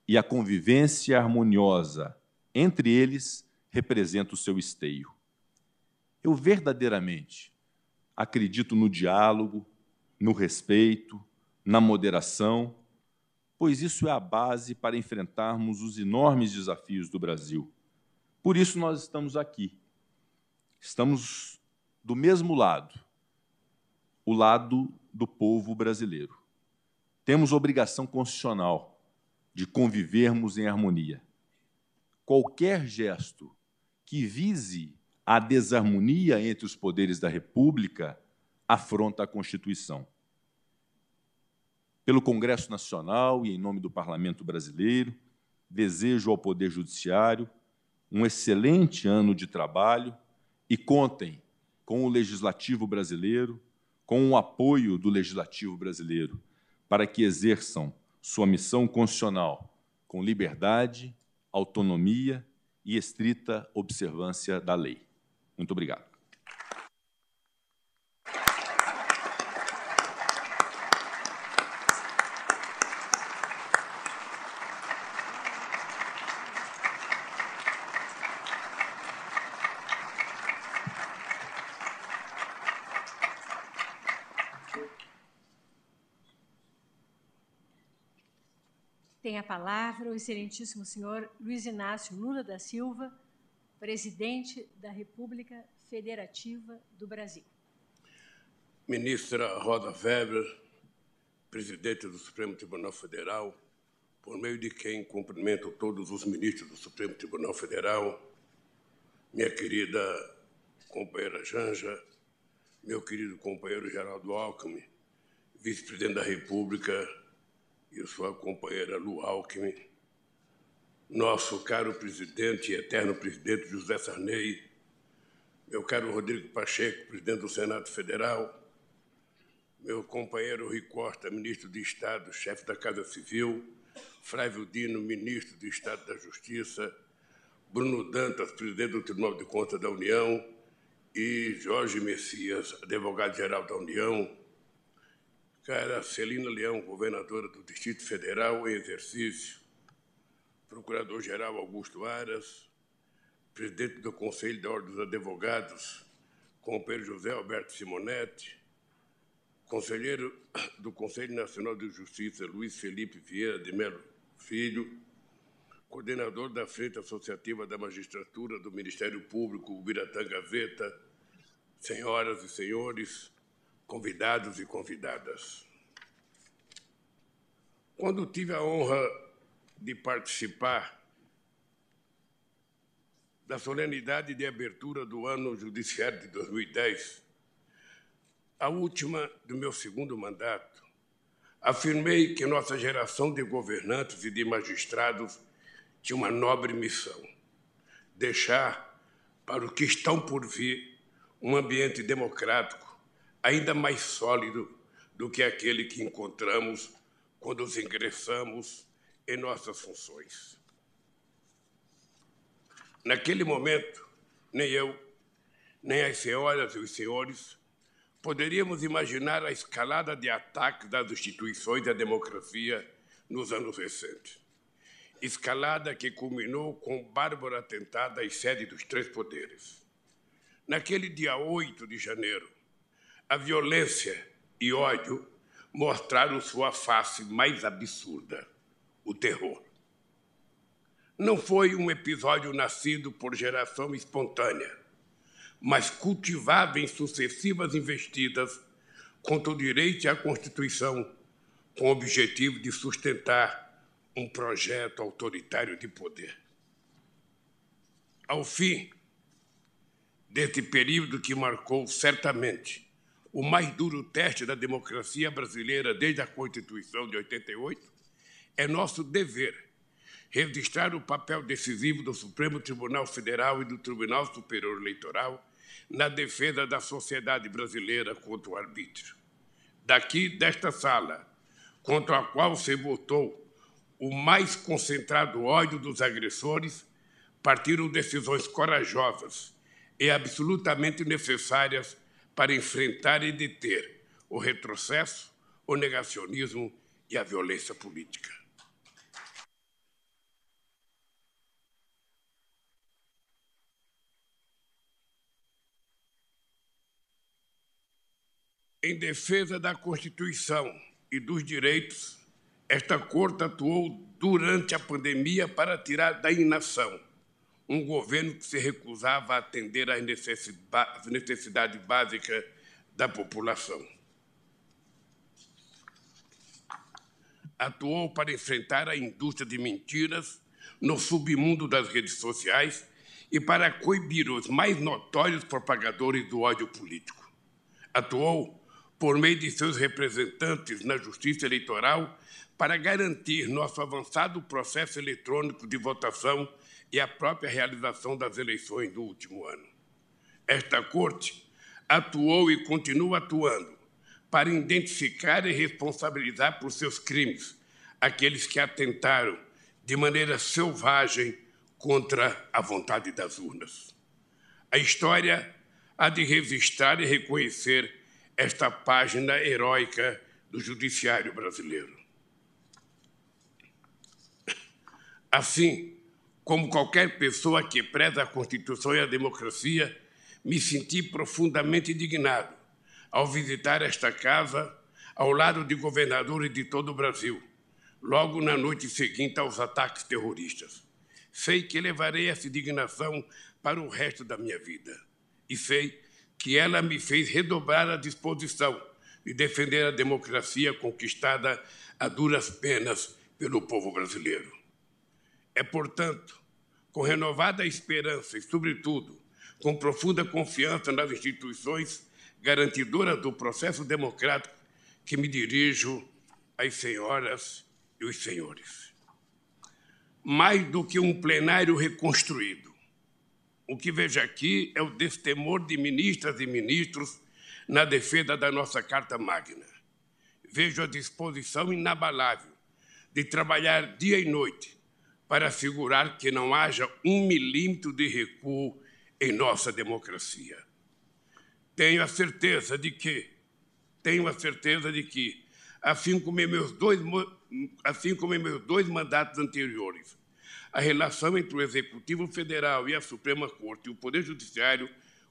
e a convivência harmoniosa entre eles representa o seu esteio. Eu verdadeiramente acredito no diálogo, no respeito, na moderação, pois isso é a base para enfrentarmos os enormes desafios do Brasil. Por isso nós estamos aqui. Estamos do mesmo lado, o lado do povo brasileiro. Temos obrigação constitucional de convivermos em harmonia. Qualquer gesto que vise a desarmonia entre os poderes da República afronta a Constituição. Pelo Congresso Nacional e em nome do Parlamento Brasileiro, desejo ao Poder Judiciário um excelente ano de trabalho e contem com o legislativo brasileiro, com o apoio do legislativo brasileiro, para que exerçam sua missão constitucional com liberdade, autonomia e estrita observância da lei. Muito obrigado. Tem a palavra o excelentíssimo senhor Luiz Inácio Lula da Silva, presidente da República Federativa do Brasil. Ministra Rosa Weber, presidente do Supremo Tribunal Federal, por meio de quem cumprimento todos os ministros do Supremo Tribunal Federal, minha querida companheira Janja, meu querido companheiro Geraldo Alckmin, vice-presidente da República, e sua companheira Lu Alckmin, nosso caro presidente e eterno presidente José Sarney, meu caro Rodrigo Pacheco, presidente do Senado Federal, meu companheiro Rui Costa, ministro de Estado, chefe da Casa Civil, Flávio Dino, ministro do Estado da Justiça, Bruno Dantas, presidente do Tribunal de Contas da União, e Jorge Messias, advogado-geral da União, cara Celina Leão, governadora do Distrito Federal em exercício, Procurador-Geral Augusto Aras, presidente do Conselho da Ordem dos Advogados, companheiro José Alberto Simonetti, conselheiro do Conselho Nacional de Justiça Luiz Felipe Vieira de Melo Filho, coordenador da Frente Associativa da Magistratura do Ministério Público, Ubiratã Gazeta, senhoras e senhores, convidados e convidadas. Quando tive a honra de participar da solenidade de abertura do ano judiciário de 2010, a última do meu segundo mandato, afirmei que nossa geração de governantes e de magistrados tinha uma nobre missão: deixar para o que estão por vir um ambiente democrático ainda mais sólido do que aquele que encontramos quando os ingressamos em nossas funções. Naquele momento, nem eu, nem as senhoras e os senhores poderíamos imaginar a escalada de ataques das instituições da democracia nos anos recentes. Escalada que culminou com o bárbaro atentado às sedes dos três poderes. Naquele dia 8 de janeiro, a violência e ódio mostraram sua face mais absurda, o terror. Não foi um episódio nascido por geração espontânea, mas cultivado em sucessivas investidas contra o direito a Constituição, com o objetivo de sustentar um projeto autoritário de poder. Ao fim deste período que marcou certamente o mais duro teste da democracia brasileira desde a Constituição de 88, é nosso dever registrar o papel decisivo do Supremo Tribunal Federal e do Tribunal Superior Eleitoral na defesa da sociedade brasileira contra o arbítrio. Daqui, desta sala, contra a qual se votou o mais concentrado ódio dos agressores, partiram decisões corajosas e absolutamente necessárias para enfrentar e deter o retrocesso, o negacionismo e a violência política. Em defesa da Constituição e dos direitos, esta Corte atuou durante a pandemia para tirar da inação um governo que se recusava a atender às necessidades básicas da população. Atuou para enfrentar a indústria de mentiras no submundo das redes sociais e para coibir os mais notórios propagadores do ódio político. Atuou por meio de seus representantes na Justiça Eleitoral para garantir nosso avançado processo eletrônico de votação e a própria realização das eleições do último ano. Esta Corte atuou e continua atuando para identificar e responsabilizar por seus crimes aqueles que atentaram de maneira selvagem contra a vontade das urnas. A história há de registrar e reconhecer esta página heróica do judiciário brasileiro. Assim, como qualquer pessoa que preza a Constituição e a democracia, me senti profundamente indignado ao visitar esta casa ao lado de governadores de todo o Brasil, logo na noite seguinte aos ataques terroristas. Sei que levarei essa indignação para o resto da minha vida. E sei que ela me fez redobrar a disposição de defender a democracia conquistada a duras penas pelo povo brasileiro. É, portanto, com renovada esperança e, sobretudo, com profunda confiança nas instituições garantidoras do processo democrático que me dirijo às senhoras e os senhores. Mais do que um plenário reconstruído, o que vejo aqui é o destemor de ministras e ministros na defesa da nossa Carta Magna. Vejo a disposição inabalável de trabalhar dia e noite para assegurar que não haja um milímetro de recuo em nossa democracia. Tenho a certeza de que, tenho a certeza de que, assim como em meus dois, assim como em meus dois mandatos anteriores, a relação entre o Executivo Federal e a Suprema Corte e o Poder Judiciário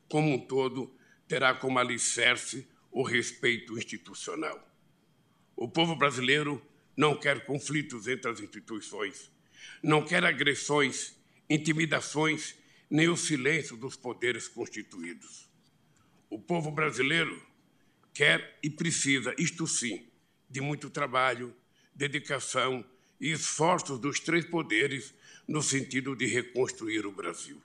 como um todo terá como alicerce o respeito institucional. O povo brasileiro não quer conflitos entre as instituições, não quer agressões, intimidações, nem o silêncio dos poderes constituídos. O povo brasileiro quer e precisa, isto sim, de muito trabalho, dedicação e esforços dos três poderes no sentido de reconstruir o Brasil.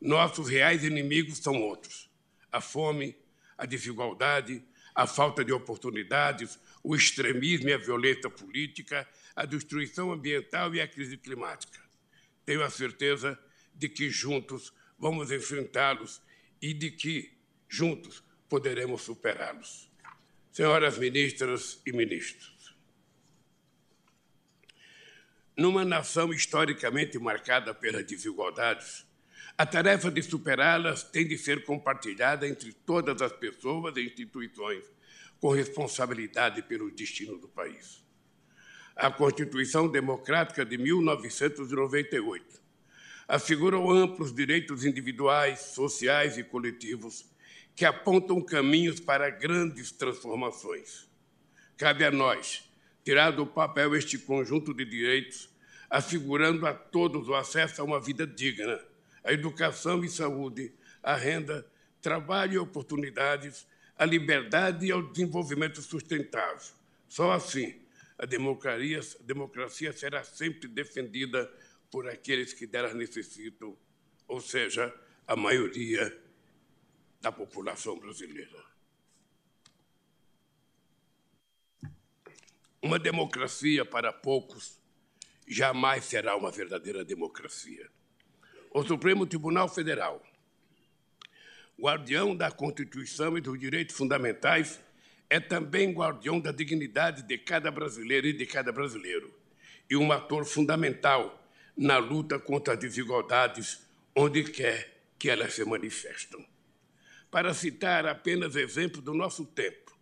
Nossos reais inimigos são outros a fome, a desigualdade, a falta de oportunidades, o extremismo e a violência política, a destruição ambiental e a crise climática. Tenho a certeza de que juntos vamos enfrentá-los e de que juntos poderemos superá-los. Senhoras ministras e ministros, numa nação historicamente marcada pelas desigualdades, a tarefa de superá-las tem de ser compartilhada entre todas as pessoas e instituições com responsabilidade pelo destino do país. A Constituição Democrática de 1998 assegurou amplos direitos individuais, sociais e coletivos que apontam caminhos para grandes transformações. Cabe a nós tirar do papel este conjunto de direitos, assegurando a todos o acesso a uma vida digna a educação e saúde, a renda, trabalho e oportunidades, a liberdade e ao desenvolvimento sustentável. Só assim a democracia, a democracia será sempre defendida por aqueles que delas necessitam, ou seja, a maioria da população brasileira. Uma democracia para poucos jamais será uma verdadeira democracia o Supremo Tribunal Federal, guardião da Constituição e dos direitos fundamentais, é também guardião da dignidade de cada brasileiro e de cada brasileiro, e um ator fundamental na luta contra as desigualdades onde quer que elas se manifestam. Para citar apenas exemplos do nosso tempo,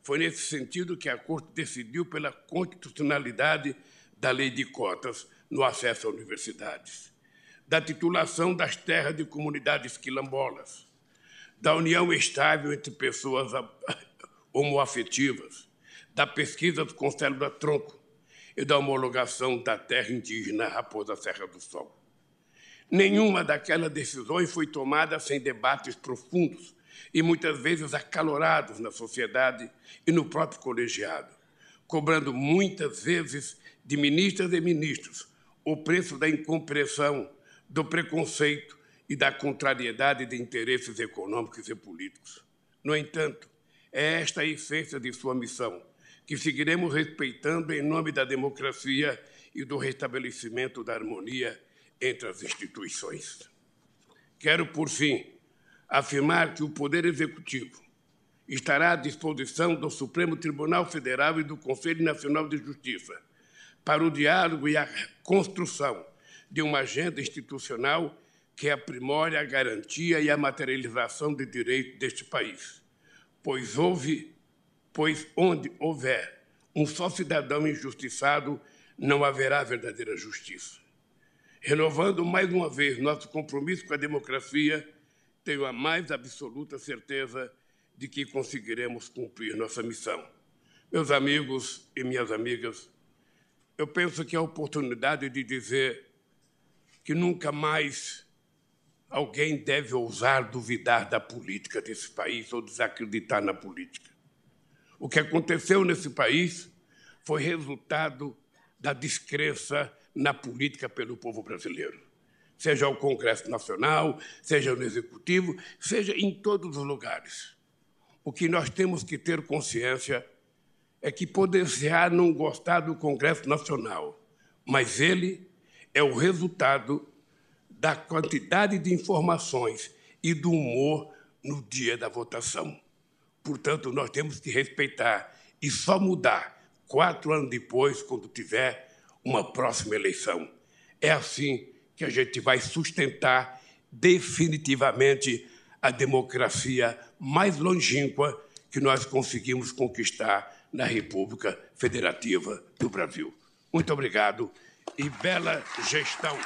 foi nesse sentido que a Corte decidiu pela constitucionalidade da lei de cotas no acesso às universidades da titulação das terras de comunidades quilombolas, da união estável entre pessoas homoafetivas, da pesquisa com célula-tronco e da homologação da terra indígena Raposa Serra do Sol. Nenhuma daquelas decisões foi tomada sem debates profundos e muitas vezes acalorados na sociedade e no próprio colegiado, cobrando muitas vezes de ministras e ministros o preço da incompreensão do preconceito e da contrariedade de interesses econômicos e políticos. No entanto, é esta a essência de sua missão, que seguiremos respeitando em nome da democracia e do restabelecimento da harmonia entre as instituições. Quero, por fim, afirmar que o Poder Executivo estará à disposição do Supremo Tribunal Federal e do Conselho Nacional de Justiça para o diálogo e a construção de uma agenda institucional que aprimore a garantia e a materialização de direitos deste país. Pois houve, pois onde houver um só cidadão injustiçado, não haverá verdadeira justiça. Renovando mais uma vez nosso compromisso com a democracia, tenho a mais absoluta certeza de que conseguiremos cumprir nossa missão. Meus amigos e minhas amigas, eu penso que a oportunidade de dizer que nunca mais alguém deve ousar duvidar da política desse país ou desacreditar na política. O que aconteceu nesse país foi resultado da descrença na política pelo povo brasileiro. Seja o Congresso Nacional, seja no Executivo, seja em todos os lugares. O que nós temos que ter consciência é que poder-se-á não gostar do Congresso Nacional, mas ele é o resultado da quantidade de informações e do humor no dia da votação. Portanto, nós temos que respeitar e só mudar quatro anos depois, quando tiver uma próxima eleição. É assim que a gente vai sustentar definitivamente a democracia mais longínqua que nós conseguimos conquistar na República Federativa do Brasil. Muito obrigado e bela gestão.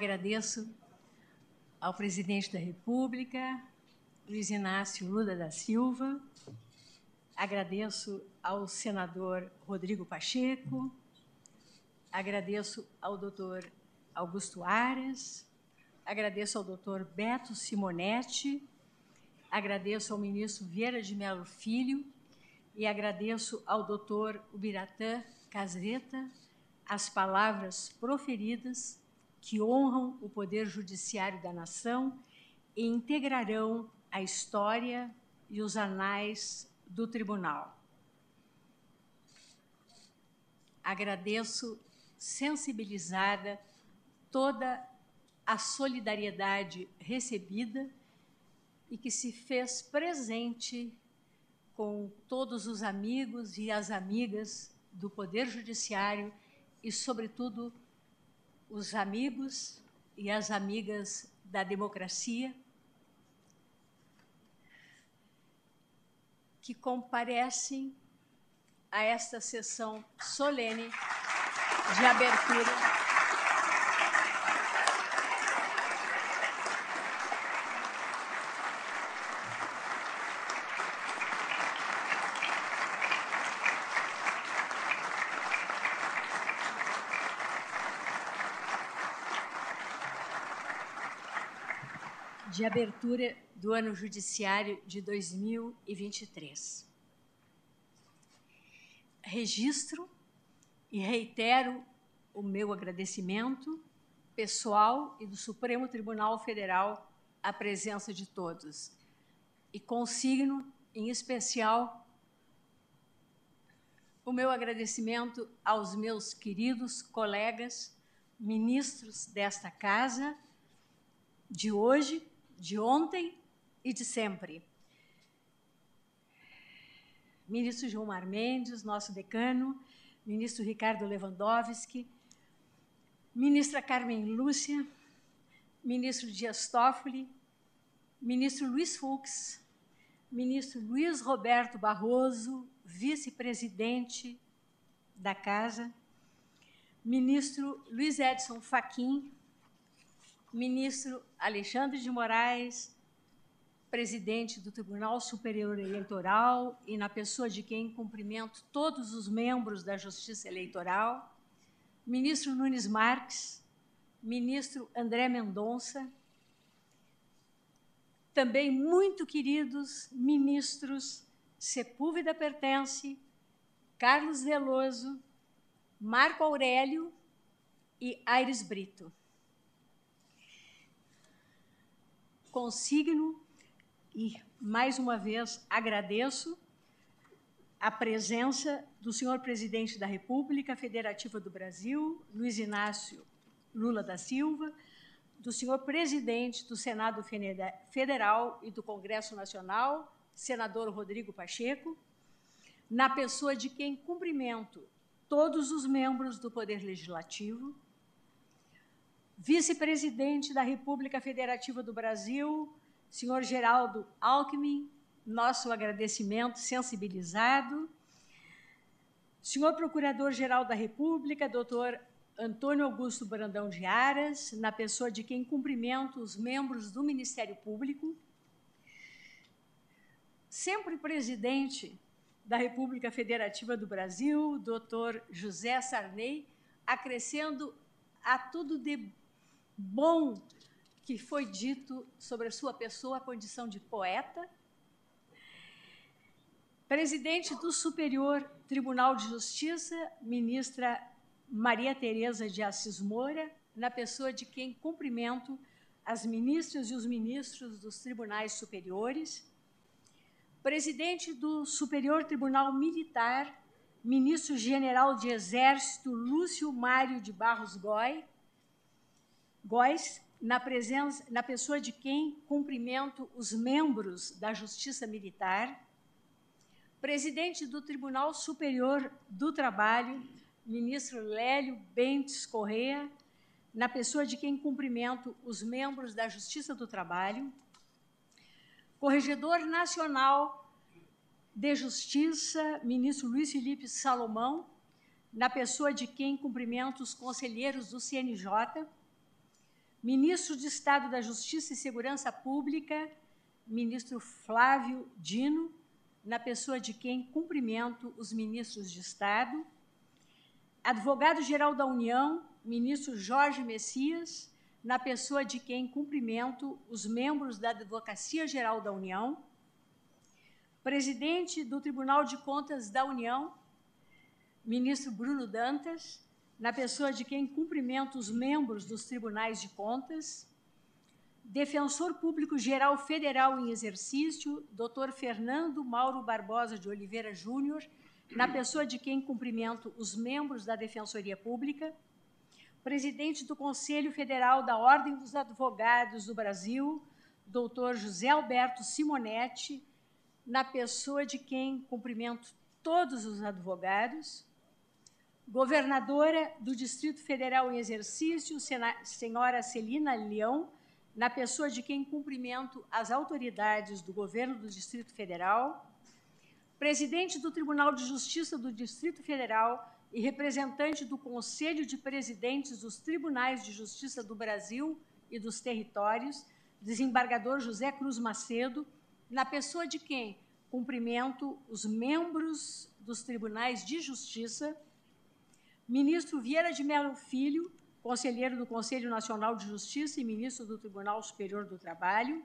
Agradeço ao presidente da República, Luiz Inácio Lula da Silva, agradeço ao senador Rodrigo Pacheco, agradeço ao doutor Augusto Aras, agradeço ao doutor Beto Simonetti, agradeço ao ministro Vieira de Mello Filho. E agradeço ao doutor Ubiratã Casreta as palavras proferidas que honram o poder judiciário da nação e integrarão a história e os anais do tribunal. Agradeço sensibilizada toda a solidariedade recebida e que se fez presente com todos os amigos e as amigas do Poder Judiciário e, sobretudo, os amigos e as amigas da democracia que comparecem a esta sessão solene de abertura de abertura do ano judiciário de 2023. Registro e reitero o meu agradecimento pessoal e do Supremo Tribunal Federal à presença de todos. E consigno, em especial, o meu agradecimento aos meus queridos colegas ministros desta casa de hoje de ontem e de sempre. Ministro Gilmar Mendes, nosso decano, ministro Ricardo Lewandowski, ministra Carmen Lúcia, ministro Dias Toffoli, ministro Luiz Fux, ministro Luiz Roberto Barroso, vice-presidente da Casa, ministro Luiz Edson Fachin, ministro Alexandre de Moraes, presidente do Tribunal Superior Eleitoral e na pessoa de quem cumprimento todos os membros da Justiça Eleitoral, ministro Nunes Marques, ministro André Mendonça, também muito queridos ministros Sepúlveda Pertence, Carlos Veloso, Marco Aurélio e Aires Brito. Consigno e, mais uma vez, agradeço a presença do senhor presidente da República Federativa do Brasil, Luiz Inácio Lula da Silva, do senhor presidente do Senado Federal e do Congresso Nacional, senador Rodrigo Pacheco, na pessoa de quem cumprimento todos os membros do Poder Legislativo, vice-presidente da República Federativa do Brasil, senhor Geraldo Alckmin, nosso agradecimento sensibilizado. Senhor Procurador-Geral da República, doutor Antônio Augusto Brandão de Aras, na pessoa de quem cumprimento os membros do Ministério Público, sempre presidente da República Federativa do Brasil, doutor José Sarney, acrescendo a tudo de bom que foi dito sobre a sua pessoa, a condição de poeta, presidente do Superior Tribunal de Justiça, ministra Maria Tereza de Assis Moura, na pessoa de quem cumprimento as ministras e os ministros dos tribunais superiores, presidente do Superior Tribunal Militar, ministro-general de Exército Lúcio Mário de Barros Góes, Góes, na, presença, na pessoa de quem cumprimento os membros da Justiça Militar, presidente do Tribunal Superior do Trabalho, ministro Lélio Bentes Correa, na pessoa de quem cumprimento os membros da Justiça do Trabalho, Corregedor Nacional de Justiça, ministro Luiz Felipe Salomão, na pessoa de quem cumprimento os conselheiros do CNJ, Ministro de Estado da Justiça e Segurança Pública, ministro Flávio Dino, na pessoa de quem cumprimento os ministros de Estado, Advogado-Geral da União, ministro Jorge Messias, na pessoa de quem cumprimento os membros da Advocacia Geral da União, presidente do Tribunal de Contas da União, ministro Bruno Dantas, na pessoa de quem cumprimento os membros dos tribunais de contas, Defensor Público Geral Federal em exercício, Dr. Fernando Mauro Barbosa de Oliveira Júnior, na pessoa de quem cumprimento os membros da Defensoria Pública, presidente do Conselho Federal da Ordem dos Advogados do Brasil, Dr. José Alberto Simonetti, na pessoa de quem cumprimento todos os advogados, governadora do Distrito Federal em exercício, senhora Celina Leão, na pessoa de quem cumprimento as autoridades do governo do Distrito Federal, presidente do Tribunal de Justiça do Distrito Federal e representante do Conselho de Presidentes dos Tribunais de Justiça do Brasil e dos Territórios, desembargador José Cruz Macedo, na pessoa de quem cumprimento os membros dos Tribunais de Justiça Ministro Vieira de Mello Filho, conselheiro do Conselho Nacional de Justiça e ministro do Tribunal Superior do Trabalho,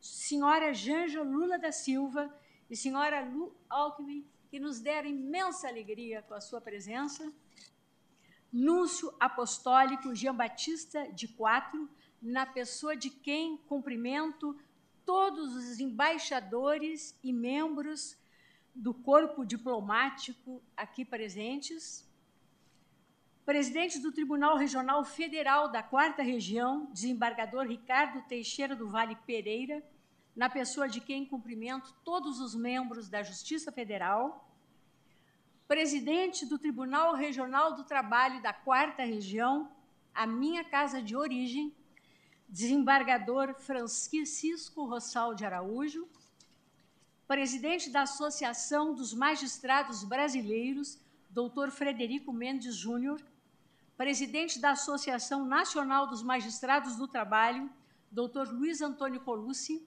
senhora Janja Lula da Silva e senhora Lu Alckmin, que nos deram imensa alegria com a sua presença, Núncio Apostólico Jean Batista de Quatro, na pessoa de quem cumprimento todos os embaixadores e membros do corpo diplomático aqui presentes, presidente do Tribunal Regional Federal da Quarta Região, desembargador Ricardo Teixeira do Vale Pereira, na pessoa de quem cumprimento todos os membros da Justiça Federal, presidente do Tribunal Regional do Trabalho da Quarta Região, a minha casa de origem, desembargador Francisco Rossal de Araújo, presidente da Associação dos Magistrados Brasileiros, doutor Frederico Mendes Júnior, presidente da Associação Nacional dos Magistrados do Trabalho, Dr. Luiz Antônio Colucci,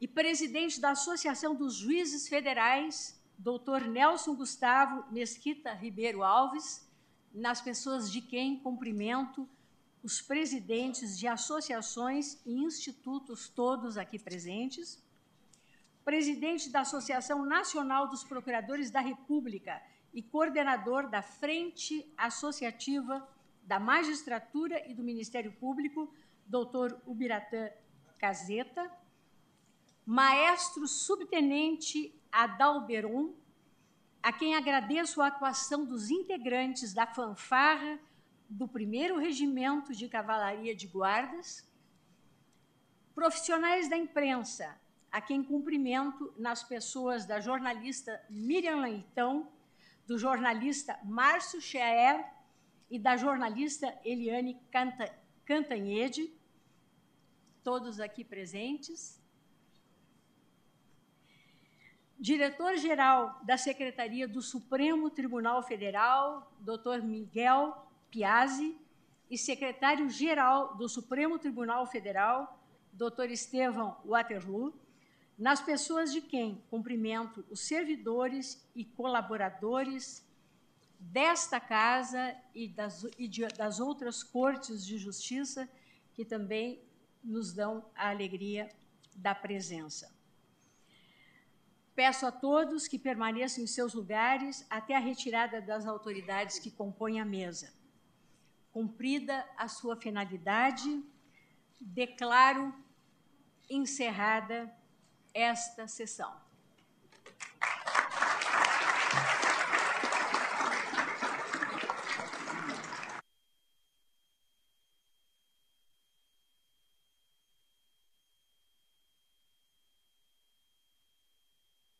e presidente da Associação dos Juízes Federais, Dr. Nelson Gustavo Mesquita Ribeiro Alves, nas pessoas de quem cumprimento os presidentes de associações e institutos todos aqui presentes, presidente da Associação Nacional dos Procuradores da República e coordenador da Frente Associativa da Magistratura e do Ministério Público, doutor Ubiratã Caseta, maestro subtenente Adalberon, a quem agradeço a atuação dos integrantes da fanfarra do primeiro Regimento de Cavalaria de Guardas, profissionais da imprensa, a quem cumprimento nas pessoas da jornalista Miriam Leitão, do jornalista Márcio Scheer e da jornalista Eliane Cantanhede, todos aqui presentes. Diretor-geral da Secretaria do Supremo Tribunal Federal, Dr. Miguel Piazzi, e secretário-geral do Supremo Tribunal Federal, Dr. Estevão Waterloo, nas pessoas de quem cumprimento os servidores e colaboradores desta casa e das, e de, das outras cortes de justiça que também nos dão a alegria da presença. Peço a todos que permaneçam em seus lugares até a retirada das autoridades que compõem a mesa. Cumprida a sua finalidade, declaro encerrada esta sessão.